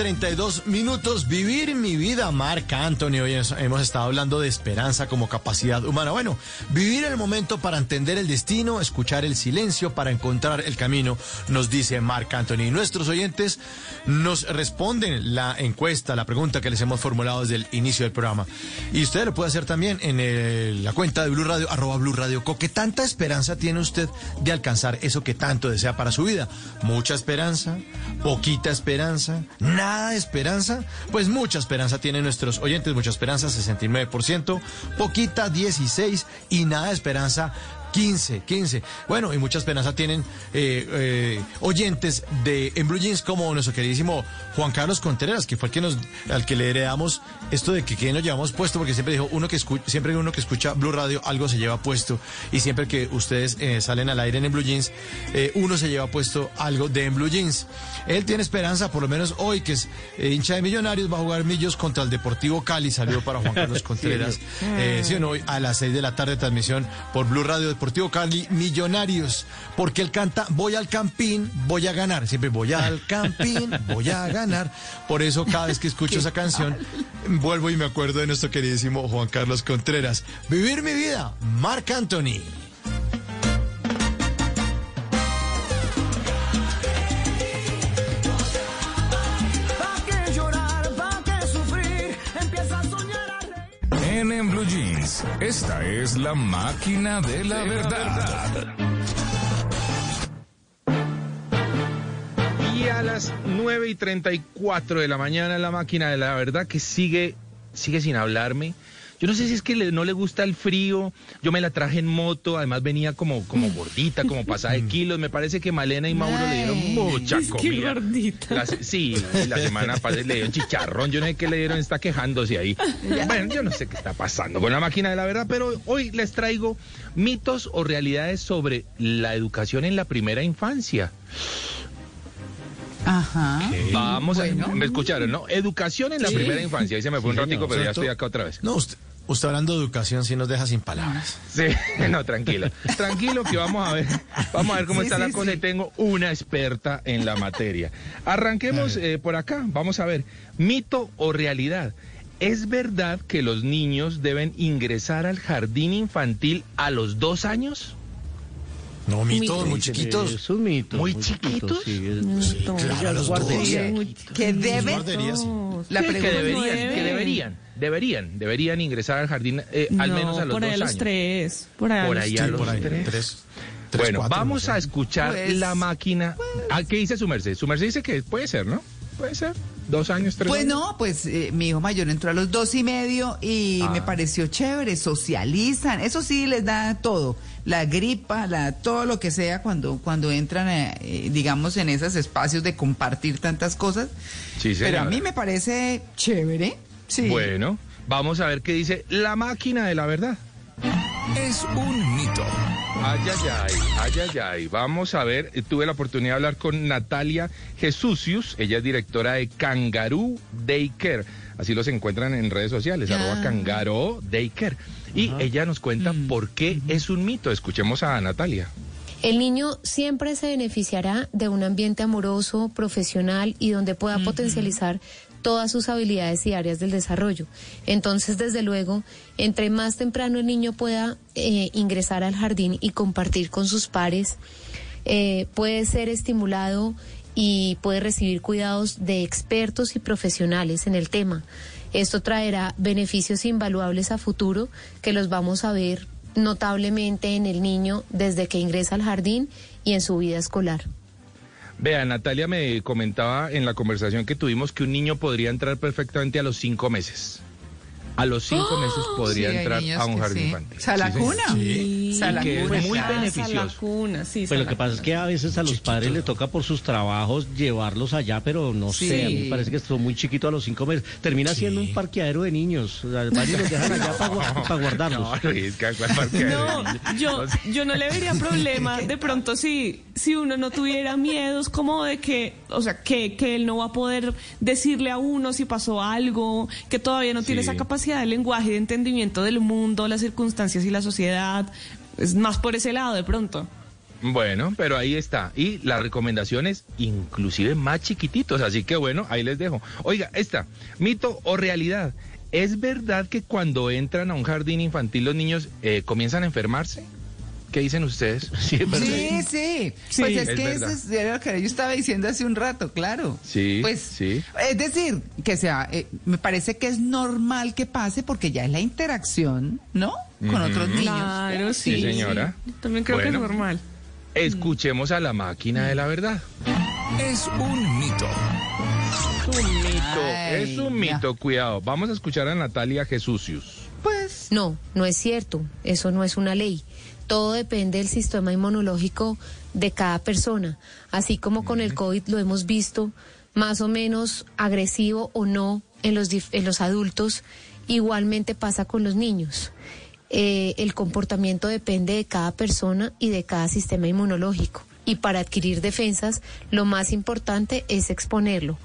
32 minutos. Vivir mi vida, Marc Anthony. Hoy hemos estado hablando de esperanza como capacidad humana. Bueno, vivir el momento para entender el destino, escuchar el silencio para encontrar el camino, nos dice Marc Anthony. Y nuestros oyentes nos responden la encuesta, la pregunta que les hemos formulado desde el inicio del programa. Y usted lo puede hacer también en la cuenta de Blue Radio, arroba Blue Radio Co. ¿Qué tanta esperanza tiene usted de alcanzar eso que tanto desea para su vida? ¿Mucha esperanza? ¿Poquita esperanza? ¿Nada de esperanza? Pues mucha esperanza tienen nuestros oyentes, mucha esperanza, 69%, poquita, 16% y nada esperanza, 15, 15. Bueno, y mucha esperanza tienen eh, eh, oyentes de En Blue Jeans como nuestro queridísimo Juan Carlos Contreras, que fue el que nos, al que le heredamos esto de que quién nos llevamos puesto, porque siempre dijo, uno que escucha, siempre uno que escucha Blue Radio algo se lleva puesto, y siempre que ustedes eh, salen al aire en En Blue Jeans, uno se lleva puesto algo de En Blue Jeans. Él tiene esperanza, por lo menos hoy, que es hincha de Millonarios, va a jugar Millos contra el Deportivo Cali. Saludo para Juan Carlos Contreras. Sí, no, hoy a las 6 de la tarde transmisión por Blue Radio Deportivo Cali Millonarios. Porque él canta Voy al Campín, voy a ganar. Siempre voy al Campín, voy a ganar. Por eso cada vez que escucho esa canción, vuelvo y me acuerdo de nuestro queridísimo Juan Carlos Contreras. Vivir mi vida, Marc Anthony. En Blue Jeans, esta es la máquina de la verdad. Y a las 9 y 34 de la mañana la máquina de la verdad que sigue, sigue sin hablarme. Yo no sé si es que le- no le gusta el frío. Yo me la traje en moto, además venía como, como gordita, como pasada de kilos. Me parece que Malena y Mauro le dieron mucha es que comida. gordita. La se- sí, la semana pasada le dieron chicharrón. Yo no sé qué le dieron, está quejándose ahí. Bueno, yo no sé qué está pasando con la máquina de la verdad, pero hoy les traigo mitos o realidades sobre la educación en la primera infancia. Ajá. Vamos Bueno. a. Me escucharon, ¿no? Educación en la Sí. primera infancia. Ahí se me fue un ratico, señor. pero ya estoy acá otra vez. No, usted, usted hablando de educación sí nos deja sin palabras. Sí, no, tranquila. Tranquilo que vamos a ver, vamos a ver cómo Sí, está sí, la cosa sí. y tengo una experta en la materia. Arranquemos eh, por acá, vamos a ver, mito o realidad. ¿Es verdad que los niños deben ingresar al jardín infantil a los dos años? No, mitos, muy muy chiquitos. Es un mito. ¿Muy chiquitos? Sí, es- Mito. sí, Claro, ya los guardería. Sí, que deben. guarderías. La que pregunta deberían, que deberían, deberían, deberían ingresar al jardín eh, al No, menos a los por dos ahí a los años. tres. Por ahí, Por a los ahí a los por ahí, tres. tres, tres, bueno, cuatro, vamos no a escuchar Pues- la máquina. ¿Ah, ¿Qué dice su merced? Su merced dice que puede ser, ¿no? Puede ser. Dos años, tres Pues años. no, pues eh, mi hijo mayor entró a los dos y medio y Ah. me pareció chévere, socializan, eso sí les da todo, la gripa, la todo lo que sea cuando cuando entran, eh, eh, digamos, en esos espacios de compartir tantas cosas. Sí, Pero a mí me parece chévere, sí. Bueno, vamos a ver qué dice la máquina de la verdad. Es un mito. Ay, ay, ay, ay, ay, ay. Vamos a ver, eh, tuve la oportunidad de hablar con Natalia Jesucius, ella es directora de Kangaroo Daycare. Así los encuentran en redes sociales, arroba Kangaroo Daycare. Y ella nos cuenta por qué es un mito. Escuchemos a Natalia. El niño siempre se beneficiará de un ambiente amoroso, profesional y donde pueda potencializar todas sus habilidades y áreas del desarrollo. Entonces, desde luego, entre más temprano el niño pueda eh, ingresar al jardín y compartir con sus pares, eh, puede ser estimulado y puede recibir cuidados de expertos y profesionales en el tema. Esto traerá beneficios invaluables a futuro que los vamos a ver notablemente en el niño desde que ingresa al jardín y en su vida escolar. Vea, Natalia me comentaba en la conversación que tuvimos que un niño podría entrar perfectamente a los cinco meses. A los cinco meses podría Sí, entrar a un jardín sí. infantil. La Sí, cuna. Sí. O sea, la Y que cuna. es muy Ah, beneficioso. Cuna, sí, Pues lo que pasa es que a veces a los padres le toca por sus trabajos llevarlos allá, pero no Sí. sé, a mí me parece que son muy chiquitos a los cinco meses. Termina siendo un parqueadero de niños. O sea, varios los dejan allá para guardarlos. No, Luis, ¿cuál parqueadero de No, yo, yo no le vería problema de pronto si, si uno no tuviera miedos como de que, o sea, que, que él no va a poder decirle a uno si pasó algo, que todavía no tiene esa capacidad de lenguaje de entendimiento del mundo, las circunstancias y la sociedad. Es más por ese lado de pronto. Bueno, pero ahí está. Y las recomendaciones, inclusive más chiquititos. Así que bueno, ahí les dejo. Oiga, esta, mito o realidad. ¿Es verdad que cuando entran a un jardín infantil los niños eh, comienzan a enfermarse? ¿Qué dicen ustedes? Sí, es verdad. Sí, sí. Sí, pues es, es que verdad. eso es era lo que yo estaba diciendo hace un rato, claro. Sí, Pues, sí. Es decir, que sea, eh, me parece que es normal que pase porque ya es la interacción, ¿no? Con otros niños. Claro, sí. Sí, señora. sí. También creo que es normal. Escuchemos a la máquina de la verdad. Es un mito. Es un mito, Ay, es un mito, cuidado. Vamos a escuchar a Natalia Jesucius. Pues, No, no es cierto. Eso no es una ley. Todo depende del sistema inmunológico de cada persona. Así como con el COVID lo hemos visto, más o menos agresivo o no en los, en los adultos, igualmente pasa con los niños. Eh, el comportamiento depende de cada persona y de cada sistema inmunológico. Y para adquirir defensas, lo más importante es exponerlo.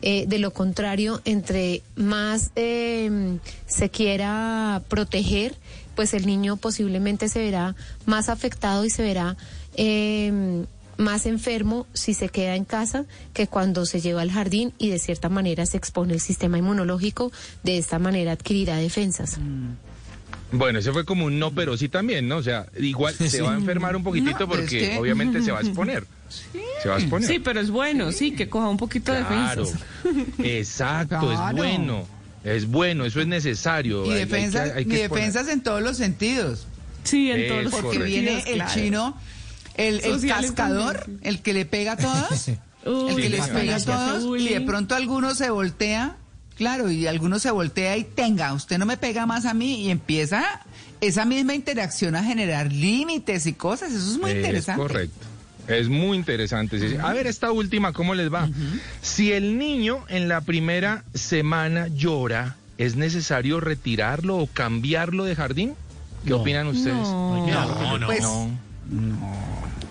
Eh, de lo contrario, entre más eh, se quiera proteger, pues el niño posiblemente se verá más afectado y se verá eh, más enfermo si se queda en casa que cuando se lleva al jardín y de cierta manera se expone el sistema inmunológico, de esta manera adquirirá defensas. Bueno, ese fue como un no, pero sí también, ¿no? O sea, igual se va a enfermar un poquitito No, pero es porque que- obviamente se va a exponer. Se va a exponer. Sí, pero es bueno, sí, que coja un poquito de Claro, defensas. exacto, es bueno, es bueno, eso es necesario. y hay- hay que- defensas, hay que defensas en todos los sentidos. Sí, en todos los Porque correcto. viene el claro. chino, el, el cascador, también, el que le pega a todos, Uy, el que les pega a todos, y de pronto alguno se voltea Claro, y alguno se voltea y tenga, usted no me pega más a mí y empieza esa misma interacción a generar límites y cosas. Eso es muy Es interesante. correcto. Es muy interesante. sí. A ver, esta última, ¿cómo les va? Si el niño en la primera semana llora, ¿es necesario retirarlo o cambiarlo de jardín? ¿Qué opinan ustedes? No. No, no, Pues- no.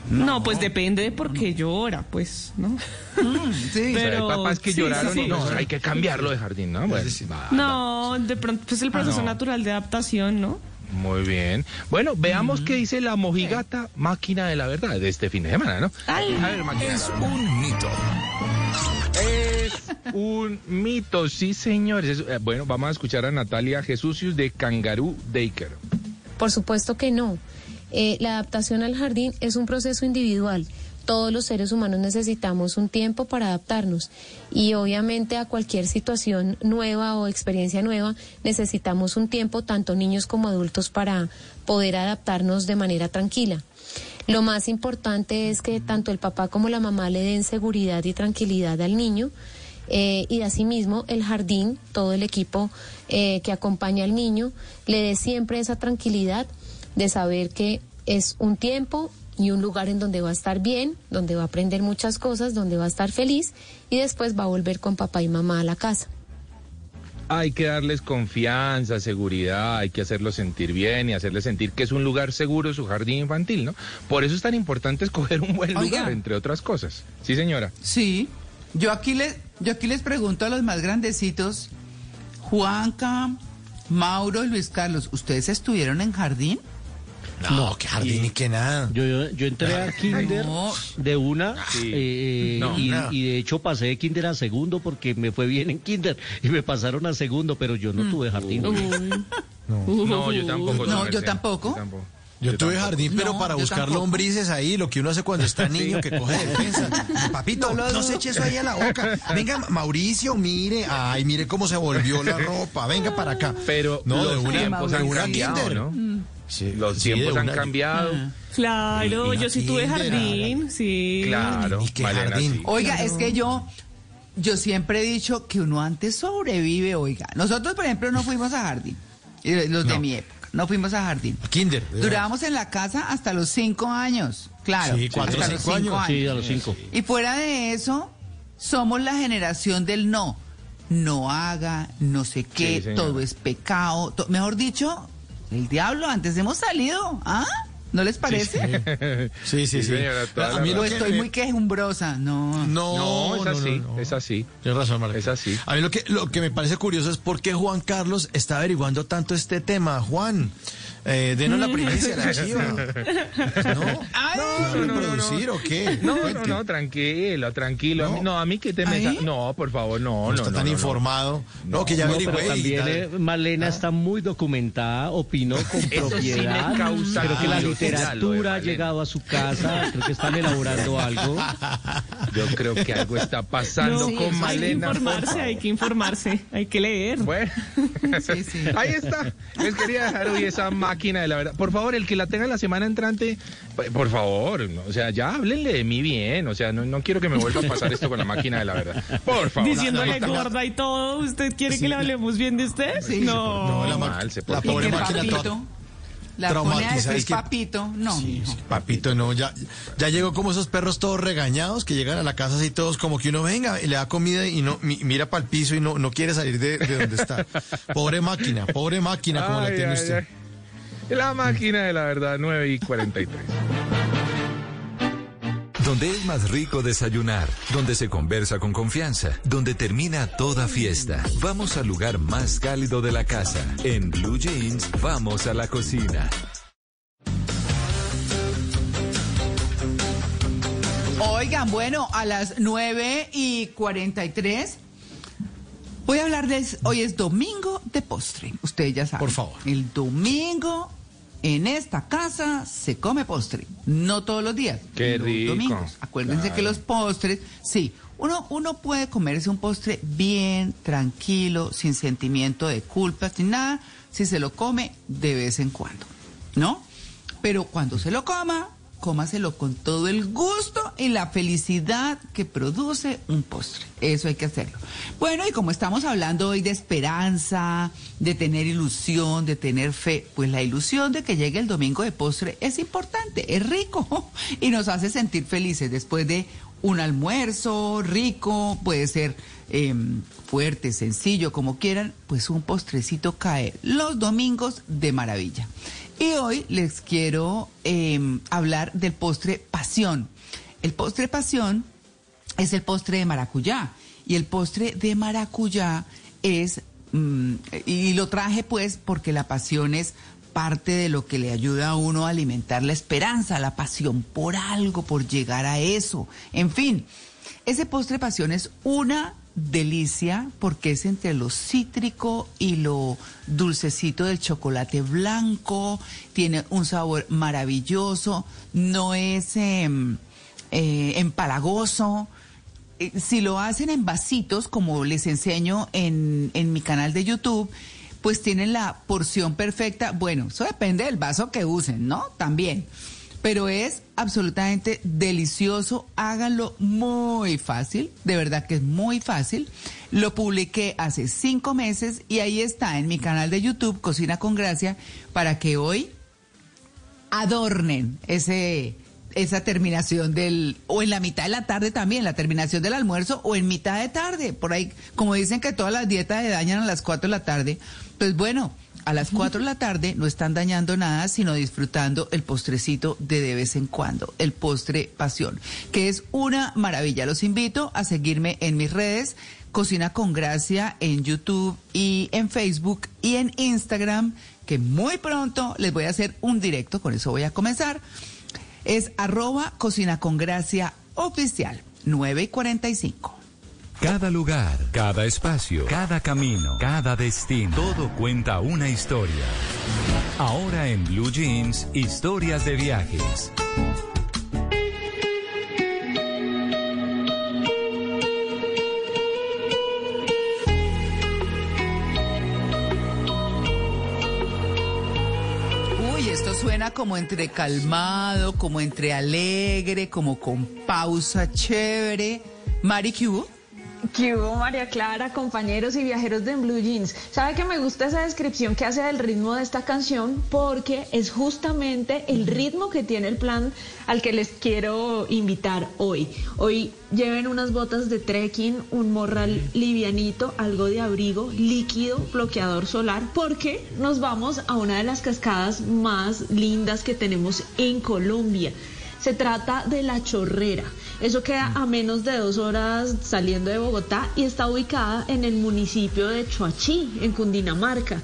No, pues depende de por qué llora, pues, ¿no? sí. O sea, hay Pero- papás que sí, lloraron sí, no, hay que cambiarlo de jardín, ¿no? Bueno, va, No, de pronto, pues el proceso no. natural de adaptación, ¿no? Muy bien. Bueno, veamos qué dice la mojigata máquina de la verdad de este fin de semana, ¿no? Ay. A ver, máquina. Es un mito. Es un mito, sí, señores. Es- eh, bueno, vamos a escuchar a Natalia Jesucius de Kangaroo Daker. Por supuesto que no. Eh, la adaptación al jardín es un proceso individual. Todos los seres humanos necesitamos un tiempo para adaptarnos y obviamente a cualquier situación nueva o experiencia nueva necesitamos un tiempo, tanto niños como adultos, para poder adaptarnos de manera tranquila. Lo más importante es que tanto el papá como la mamá le den seguridad y tranquilidad al niño eh, y asimismo el jardín, todo el equipo eh, que acompaña al niño, le dé siempre esa tranquilidad de saber que es un tiempo y un lugar en donde va a estar bien, donde va a aprender muchas cosas, donde va a estar feliz y después va a volver con papá y mamá a la casa. Hay que darles confianza, seguridad, hay que hacerlos sentir bien y hacerles sentir que es un lugar seguro su jardín infantil, ¿no? Por eso es tan importante escoger un buen Oiga. lugar, entre otras cosas. Sí, señora. Sí. Yo aquí les, yo aquí les pregunto a los más grandecitos, Juanca, Mauro y Luis Carlos, ¿ustedes estuvieron en jardín? No, qué jardín y qué nada. Yo, yo, yo entré a kinder No. de una Sí. eh, No, y, no. y de hecho pasé de kinder a segundo porque me fue bien en kinder y me pasaron a segundo, pero yo no tuve jardín. No, yo tampoco. No, yo tampoco. Yo tampoco. Yo tuve tampoco. jardín, pero No, para buscar tampoco. lombrices ahí, lo que uno hace cuando está niño, que coge defensa. Papito, No se eche eso ahí a la boca. Venga, Mauricio, mire, ay, mire cómo se volvió la ropa. Venga para acá. Pero No, de una- tiempos de han una cambiado, kinder. ¿no? Sí, Los sí, tiempos han cambiado. Claro, Y- y yo sí tuve kinder, jardín, sí. Claro. Ni qué Malena, jardín. sí. Oiga, es que yo, yo siempre he dicho que uno antes sobrevive, oiga. Nosotros, por ejemplo, no fuimos a jardín. Y Los de No. mi época, no fuimos a jardín. Kinder. de Durábamos en la casa hasta los cinco años, claro. Sí, cuatro hasta los cinco años. Sí, a los cinco. Y fuera de eso, somos la generación del no. No haga, no sé qué, Sí, todo es pecado. to- mejor dicho, el diablo, antes hemos salido, ¿ah? ¿No les parece? Sí, sí, sí. señora, toda A mí O lo estoy muy quejumbrosa, no. No, No, es así, no, no. es así. Tienes razón, Marta. Es así. A mí lo que, lo que me parece curioso es por qué Juan Carlos está averiguando tanto este tema. Juan, eh, denos la primicia, la chiva. ¿No? Ay, ¿No, no, producir o qué? No, no, Cuente. no, tranquilo, tranquilo. A mí- No. No, a mí que te metas. No, por favor, no, No, no. está no, tan no, no. informado. No, que ya No, averigüé. también eh, Malena está muy documentada, opinó con Eso sí me propiedad. causa Creo que la literatura ha Malena. llegado a su casa, creo que están elaborando algo. Yo creo que algo está pasando No, con hay que Malena. informarse, hay que informarse, hay que leer. Bueno, Sí, sí. ahí está. Les quería dejar hoy esa máquina de la verdad. Por favor, el que la tenga la semana entrante, p- por favor, no, o sea, ya háblenle de mí bien. O sea, no, no quiero que me vuelva a pasar esto con la máquina de la verdad. Por favor. Diciéndole No, gorda y todo, ¿usted quiere que le hablemos bien de usted? Sí. No. No, la, mal, se la pobre máquina la traumatizada, es que- papito, no. Sí, mijo. sí, papito, no, ya, ya llegó como esos perros todos regañados que llegan a la casa así todos como que uno venga y le da comida y no mi- mira para el piso y no, no quiere salir de, de donde está. Pobre máquina, pobre máquina como la tiene ay, usted. ay. La máquina de la verdad, 9 y 43. Donde es más rico desayunar, donde se conversa con confianza, donde termina toda fiesta. Vamos al lugar más cálido de la casa. En Blue Jeans, vamos a la cocina. Oigan, bueno, a las 9 y 43 voy a hablar de... Hoy es domingo de postre, ustedes ya saben. Por favor. El domingo en esta casa se come postre, no todos los días. Qué los rico. domingos. Acuérdense Claro. que los postres, sí, uno, uno puede comerse un postre bien, tranquilo, sin sentimiento de culpa, sin nada, si se lo come de vez en cuando, ¿no? Pero cuando se lo coma, cómaselo con todo el gusto y la felicidad que produce un postre. Eso hay que hacerlo. Bueno, y como estamos hablando hoy de esperanza, de tener ilusión, de tener fe, pues la ilusión de que llegue el domingo de postre es importante, es rico y nos hace sentir felices después de un almuerzo rico, puede ser eh, fuerte, sencillo, como quieran, pues un postrecito cae los domingos de maravilla. Y hoy les quiero eh, hablar del postre pasión. El postre pasión es el postre de maracuyá y el postre de maracuyá es, mm, y lo traje pues porque la pasión es parte de lo que le ayuda a uno a alimentar la esperanza, la pasión por algo, por llegar a eso. En fin, ese postre pasión es una delicia porque es entre lo cítrico y lo dulcecito del chocolate blanco, tiene un sabor maravilloso, no es em, eh, empalagoso. Eh, Si lo hacen en vasitos, como les enseño en, en mi canal de YouTube, pues tienen la porción perfecta. Bueno, eso depende del vaso que usen, ¿no? También. Pero es absolutamente delicioso. Háganlo muy fácil. De verdad que es muy fácil. Lo publiqué hace cinco meses y ahí está en mi canal de YouTube, Cocina con Gracia, para que hoy adornen ese esa terminación del o en la mitad de la tarde también la terminación del almuerzo o en mitad de tarde. Por ahí como dicen que todas las dietas se dañan a las 4 de la tarde pues bueno a las 4 de la tarde no están dañando nada sino disfrutando el postrecito de de vez en cuando el postre pasión que es una maravilla. Los invito a seguirme en mis redes Cocina con Gracia en YouTube y en Facebook y en Instagram que muy pronto les voy a hacer un directo. Con eso voy a comenzar es arroba cocina con gracia oficial 9 y 45. Cada lugar, cada espacio, cada camino, cada destino, todo cuenta una historia. Ahora en Blue Jeans, historias de viajes. Como entre calmado, como entre alegre, como con pausa chévere. Mari, ¿qué hubo? ¿Qué hubo, María Clara, compañeros y viajeros de Blue Jeans? ¿Sabe que me gusta esa descripción que hace del ritmo de esta canción? Porque es justamente el ritmo que tiene el plan al que les quiero invitar hoy. Hoy lleven unas botas de trekking, un morral livianito, algo de abrigo, líquido, bloqueador solar, porque nos vamos a una de las cascadas más lindas que tenemos en Colombia. Se trata de La Chorrera. Eso queda a menos de dos horas saliendo de Bogotá y está ubicada en el municipio de Choachí, en Cundinamarca.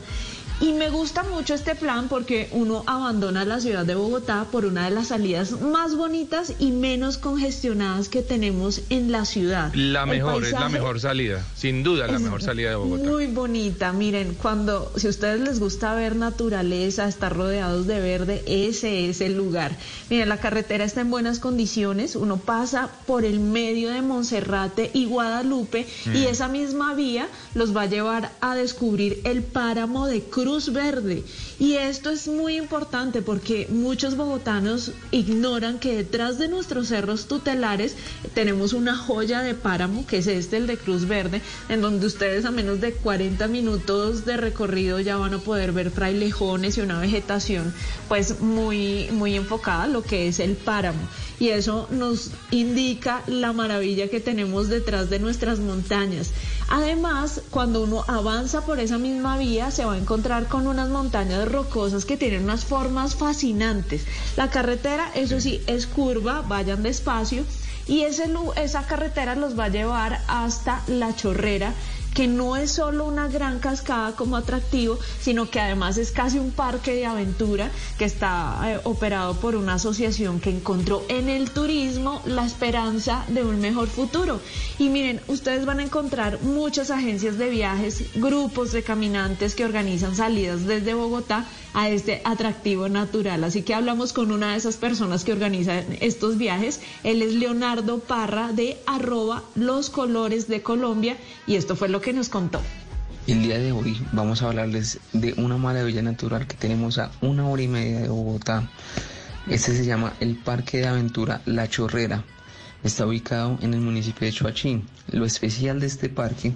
Y me gusta mucho este plan porque uno abandona la ciudad de Bogotá por una de las salidas más bonitas y menos congestionadas que tenemos en la ciudad. La mejor, es la mejor salida, sin duda la mejor salida de Bogotá. Muy bonita, miren, cuando, si a ustedes les gusta ver naturaleza, estar rodeados de verde, ese es el lugar. Miren, la carretera está en buenas condiciones, uno pasa por el medio de Monserrate y Guadalupe y Mm. esa misma vía los va a llevar a descubrir el páramo de Cruz Verde. Y esto es muy importante porque muchos bogotanos ignoran que detrás de nuestros cerros tutelares tenemos una joya de páramo, que es este, el de Cruz Verde, en donde ustedes a menos de 40 minutos de recorrido ya van a poder ver frailejones y una vegetación pues muy, muy enfocada a lo que es el páramo. Y eso nos indica la maravilla que tenemos detrás de nuestras montañas. Además, cuando uno avanza por esa misma vía, se va a encontrar con unas montañas rocosas que tienen unas formas fascinantes. La carretera, eso sí, es curva, vayan despacio. Y esa carretera los va a llevar hasta La Chorrera, que no es solo una gran cascada como atractivo, sino que además es casi un parque de aventura que está eh, operado por una asociación que encontró en el turismo la esperanza de un mejor futuro. Y miren, ustedes van a encontrar muchas agencias de viajes, grupos de caminantes que organizan salidas desde Bogotá a este atractivo natural. Así que hablamos con una de esas personas que organizan estos viajes. Él es Leonardo Parra de arroba los colores de Colombia y esto fue lo que nos contó. El día de hoy vamos a hablarles de una maravilla natural que tenemos a una hora y media de Bogotá. Este se llama el Parque de Aventura La Chorrera. Está ubicado en el municipio de Chuachín. Lo especial de este parque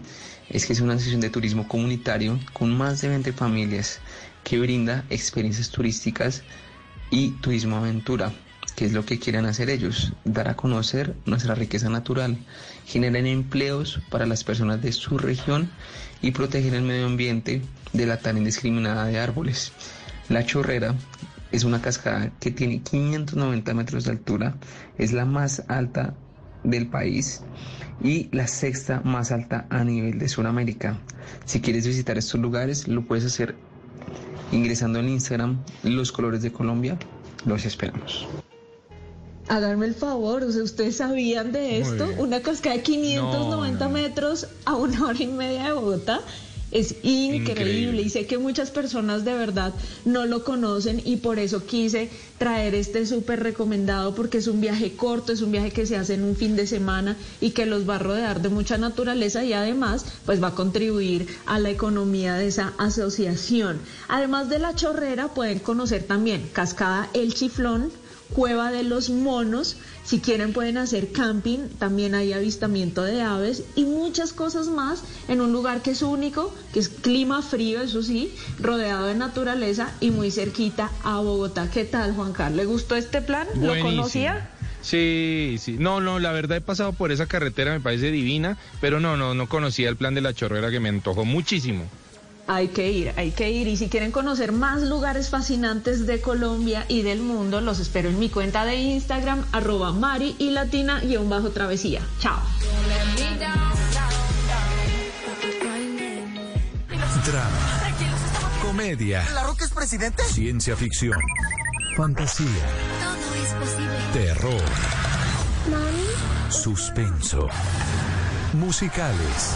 es que es una sesión de turismo comunitario con más de 20 familias que brinda experiencias turísticas y turismo aventura, que es lo que quieren hacer ellos, dar a conocer nuestra riqueza natural, generar empleos para las personas de su región y proteger el medio ambiente de la tala indiscriminada de árboles. La Chorrera es una cascada que tiene 590 metros de altura, es la más alta del país y la sexta más alta a nivel de Sudamérica. Si quieres visitar estos lugares, lo puedes hacer ingresando en Instagram Los Colores de Colombia. Los esperamos. Háganme el favor, o sea, ¿ustedes sabían de esto? Una cascada de 590 metros a una hora y media de Bogotá. Es increíble. Increíble. y sé que muchas personas de verdad no lo conocen y por eso quise traer este súper recomendado porque es un viaje corto, es un viaje que se hace en un fin de semana y que los va a rodear de mucha naturaleza y además pues va a contribuir a la economía de esa asociación. Además de la chorrera pueden conocer también Cascada El Chiflón, Cueva de los Monos. Si quieren pueden hacer camping, también hay avistamiento de aves y muchas cosas más en un lugar que es único, que es clima frío, eso sí, rodeado de naturaleza y muy cerquita a Bogotá. ¿Qué tal, Juan Carlos? ¿Le gustó este plan? ¿Lo conocía? Sí, sí. No, no, la verdad he pasado por esa carretera, me parece divina, pero no, no, no conocía el plan de la chorrera que me antojó muchísimo. Hay que ir, hay que ir. Y si quieren conocer más lugares fascinantes de Colombia y del mundo, los espero en mi cuenta de Instagram, arroba Mari y Latina guion bajo travesía. Chao. Drama, comedia, ¿La Roca es presidente? ciencia ficción, fantasía, Todo es posible. terror, suspenso, musicales.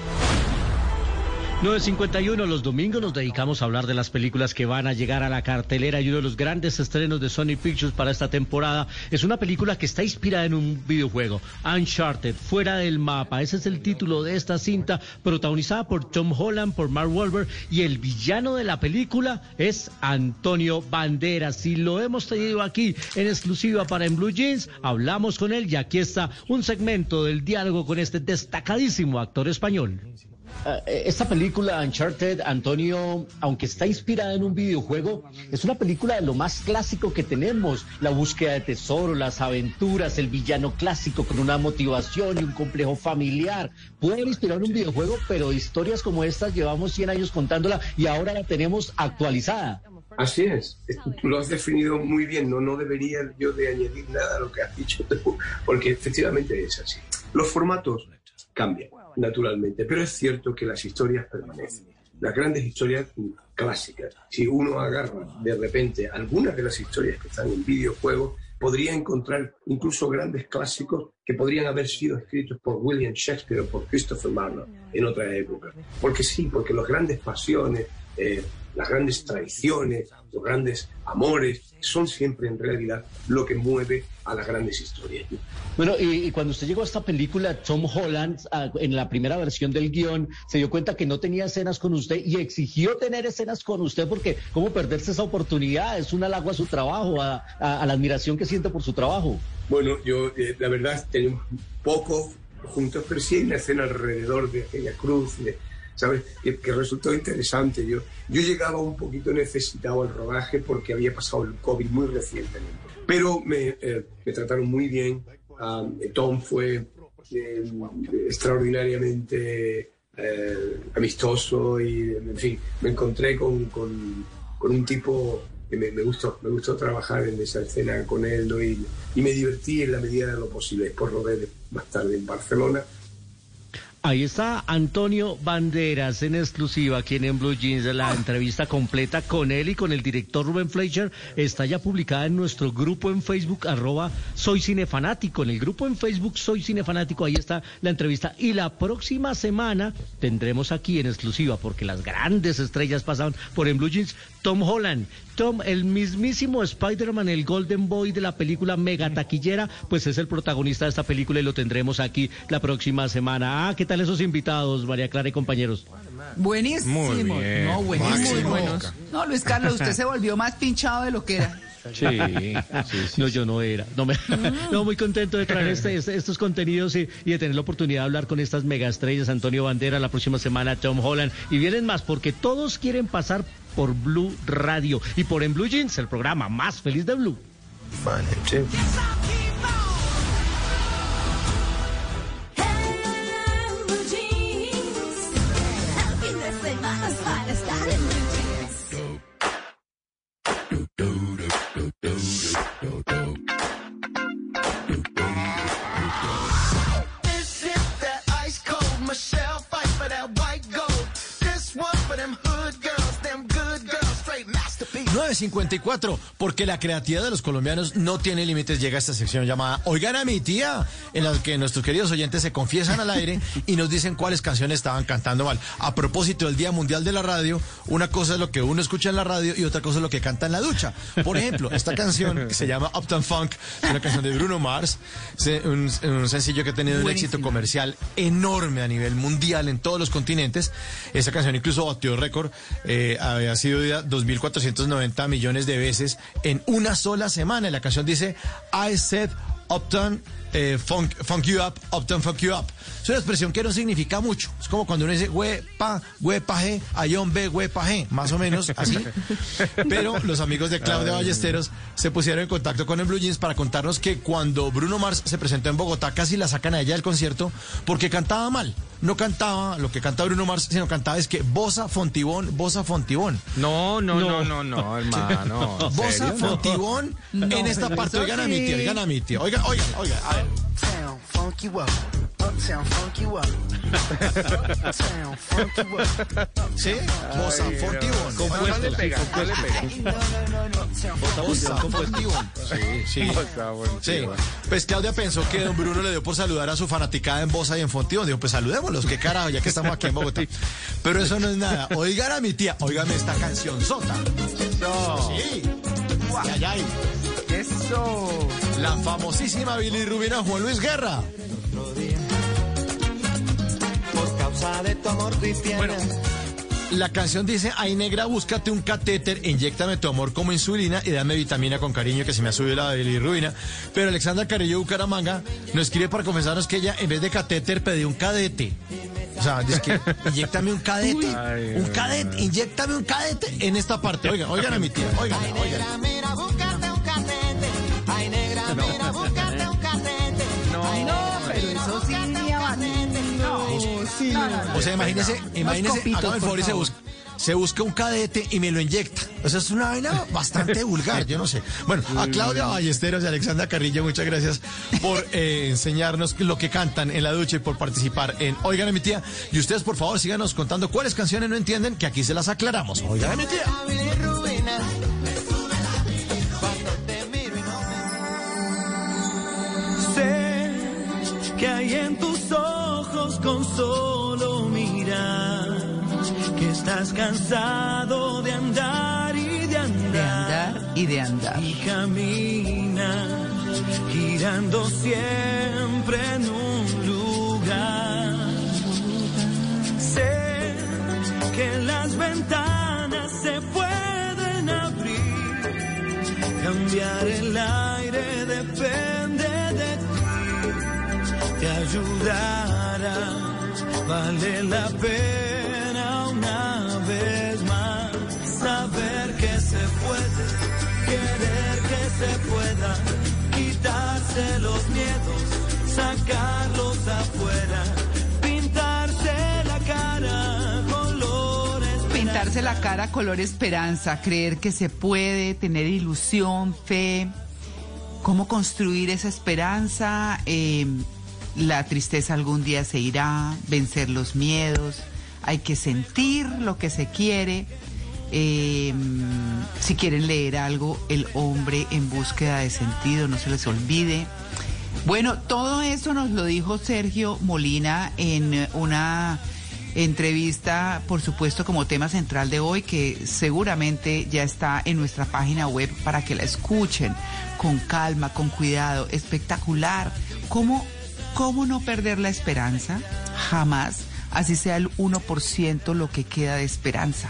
9.51, los domingos nos dedicamos a hablar de las películas que van a llegar a la cartelera y uno de los grandes estrenos de Sony Pictures para esta temporada es una película que está inspirada en un videojuego, Uncharted, Fuera del Mapa. Ese es el título de esta cinta, protagonizada por Tom Holland, por Mark Wahlberg y el villano de la película es Antonio Banderas. Y lo hemos tenido aquí en exclusiva para En Blue Jeans, hablamos con él y aquí está un segmento del diálogo con este destacadísimo actor español. Eh, Esta película, Uncharted, Antonio, aunque está inspirada en un videojuego, es una película de lo más clásico que tenemos. La búsqueda de tesoro, las aventuras, el villano clásico con una motivación y un complejo familiar. Puede haber inspirado en un videojuego, pero historias como estas llevamos 100 años contándola y ahora la tenemos actualizada. Así es, tú lo has definido muy bien, no, no debería yo de añadir nada a lo que has dicho porque efectivamente es así. Los formatos cambian, naturalmente, pero es cierto que las historias permanecen. Las grandes historias clásicas, si uno agarra de repente algunas de las historias que están en videojuegos, podría encontrar incluso grandes clásicos que podrían haber sido escritos por William Shakespeare o por Christopher Marlowe en otra época. Porque sí, porque las grandes pasiones, eh, las grandes traiciones, los grandes amores, son siempre en realidad lo que mueve a las grandes historias. ¿no? Bueno, y, y cuando usted llegó a esta película, Tom Holland, ah, en la primera versión del guion, se dio cuenta que no tenía escenas con usted y exigió tener escenas con usted porque cómo perderse esa oportunidad, es un halago a su trabajo, a, a- a la admiración que siente por su trabajo. Bueno, yo, eh, la verdad, tenemos poco juntos, pero sí hay una escena alrededor de aquella cruz, de- ¿sabes? Que, que resultó interesante. Yo, yo llegaba un poquito necesitado al rodaje porque había pasado el COVID muy recientemente. Pero me, eh, me trataron muy bien. Ah, Tom fue eh, extraordinariamente eh, amistoso y, en fin, me encontré con, con- con un tipo que me, me gustó, me gustó trabajar en esa escena con él ¿no? y, y me divertí en la medida de lo posible. Después rodé más tarde en Barcelona Ahí está Antonio Banderas en exclusiva aquí en Blue Jeans. La entrevista completa con él y con el director Rubén Fleischer está ya publicada en nuestro grupo en Facebook, arroba Soy Cinefanático. En el grupo en Facebook Soy Cinefanático, ahí está la entrevista. Y la próxima semana tendremos aquí en exclusiva, porque las grandes estrellas pasaron por en Blue Jeans, Tom Holland. Tom, el mismísimo Spider-Man, el Golden Boy de la película Mega Taquillera, pues es el protagonista de esta película y lo tendremos aquí la próxima semana. Ah, ¿qué tal esos invitados, María Clara y compañeros? Buenísimo. Muy bien. No, buenísimo. Máximo. buenos. No, Luis Carlos, usted se volvió más pinchado de lo que era. Sí, sí, sí. No, yo no era. No, me, no muy contento de traer este- este- estos contenidos y, y de tener la oportunidad de hablar con estas megaestrellas, Antonio Bandera, la próxima semana Tom Holland. Y vienen más, porque todos quieren pasar por Blue Radio y por En Blue Jeans, el programa más feliz de Blue. 54, porque la creatividad de los colombianos no tiene límites. Llega esta sección llamada Oigan a mi tía, en la que nuestros queridos oyentes se confiesan al aire y nos dicen cuáles canciones estaban cantando mal. A propósito del Día Mundial de la Radio, una cosa es lo que uno escucha en la radio y otra cosa es lo que canta en la ducha. Por ejemplo, esta canción que se llama Uptown Funk, una canción de Bruno Mars, un, sencillo que ha tenido un éxito comercial enorme a nivel mundial en todos los continentes. Esa canción incluso batió récord, eh, había sido ya 2.490 millones de veces en una sola semana. La canción dice, I said Uptown eh, funk, funk you up, Uptown funk you up. Es una expresión que no significa mucho. Es como cuando uno dice, we pa, we paje, ayón be, we paje, más o menos así. Pero los amigos de Claudia Ballesteros se pusieron en contacto con el Blue Jeans para contarnos que cuando Bruno Mars se presentó en Bogotá casi la sacan a ella del concierto porque cantaba mal. No cantaba lo que canta Bruno Mars, sino cantaba es que Bosa Fontibón, Bosa Fontibón. No, no, no, no, no, hermano. ¿en Bosa serio? Fontibón No, en esta parte. Oigan a mi tía, oigan a mi tía. Oigan, oigan, oigan. A ver. Uptown, funk you up. Uptown, funk you up. Uptown, funk you up. ¿Sí? Bosa Ay, Fontibón. ¿Con cuál le pega? ¿Con le pega? No, no, no, no. Bosa Fontibón. Sí, sí. Sí, pues Claudia pensó que don Bruno le dio por saludar a su fanaticada en Bosa y en Fontibón. Dijo, pues saludémoslos, qué carajo, ya que estamos aquí en Bogotá. Pero eso no es nada. Oigan a mi tía, óigame esta canción sota. Sí. Ay, ay, ay. Eso. La famosísima Billy Rubina Juan Luis Guerra. Causa de tu amor cristiano. Bueno, la canción dice, ay negra, búscate un catéter, inyectame tu amor como insulina y dame vitamina con cariño que se me ha subido la bilirrubina. Pero Alexandra Carrillo Bucaramanga nos escribe para confesarnos que ella en vez de catéter pidió un cadete. O sea, dice que inyectame un cadete, un cadete, inyectame un cadete en esta parte. Oigan, oigan a mi tía, oigan, oigan. Sí. O sea, imagínese, imagínese, hágame el favor y se busca, se busca un cadete y me lo inyecta. O sea, es una vaina bastante vulgar, yo no sé. Bueno, a Claudia Ballesteros y a Alexandra Carrillo, muchas gracias por eh, enseñarnos lo que cantan en la ducha y por participar en Oigan a mi tía. Y ustedes, por favor, síganos contando cuáles canciones no entienden, que aquí se las aclaramos. Oigan a mi tía. Sé que hay en tus ojos con solo mirar que estás cansado de andar y de De andar andar y de andar. y camina girando siempre en un lugar. Sé que las ventanas se pueden abrir, cambiar el aire de ti, te ayudará, vale la pena una vez más saber que se puede, querer que se pueda, quitarse los miedos, sacarlos afuera, pintarse la cara colores. Pintarse la cara color esperanza, creer que se puede, tener ilusión, fe. ¿Cómo construir esa esperanza? Eh, la tristeza algún día se irá, vencer los miedos, hay que sentir lo que se quiere. Eh, si quieren leer algo, El hombre en búsqueda de sentido, no se les olvide. Bueno, todo eso nos lo dijo Sergio Molina en una entrevista, por supuesto, como tema central de hoy, que seguramente ya está en nuestra página web para que la escuchen con calma, con cuidado. Espectacular. ¿Cómo, cómo no perder la esperanza? Jamás así sea el 1% lo que queda de esperanza.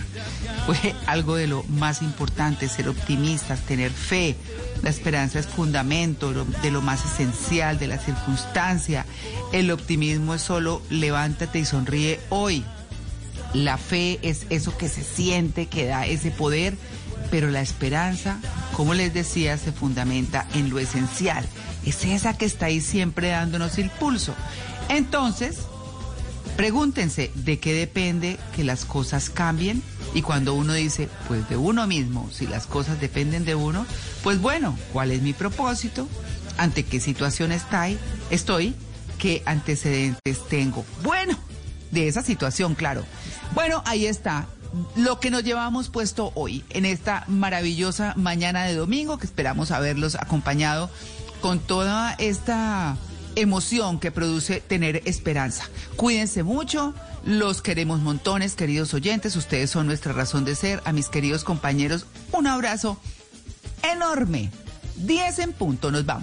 Fue algo de lo más importante, ser optimistas, tener fe. La esperanza es fundamento de lo más esencial de la circunstancia. El optimismo es solo levántate y sonríe hoy. La fe es eso que se siente, que da ese poder, pero la esperanza, como les decía, se fundamenta en lo esencial. Es esa que está ahí siempre dándonos el pulso. Entonces, Pregúntense de qué depende que las cosas cambien y cuando uno dice, pues de uno mismo, si las cosas dependen de uno, pues bueno, ¿cuál es mi propósito? ¿Ante qué situación estoy? estoy? ¿Qué antecedentes tengo? Bueno, de esa situación, claro. Bueno, ahí está lo que nos llevamos puesto hoy en esta maravillosa mañana de domingo que esperamos haberlos acompañado con toda esta emoción que produce tener esperanza. Cuídense mucho, los queremos montones, queridos oyentes, ustedes son nuestra razón de ser. A mis queridos compañeros, un abrazo enorme. 10 en punto, nos vamos.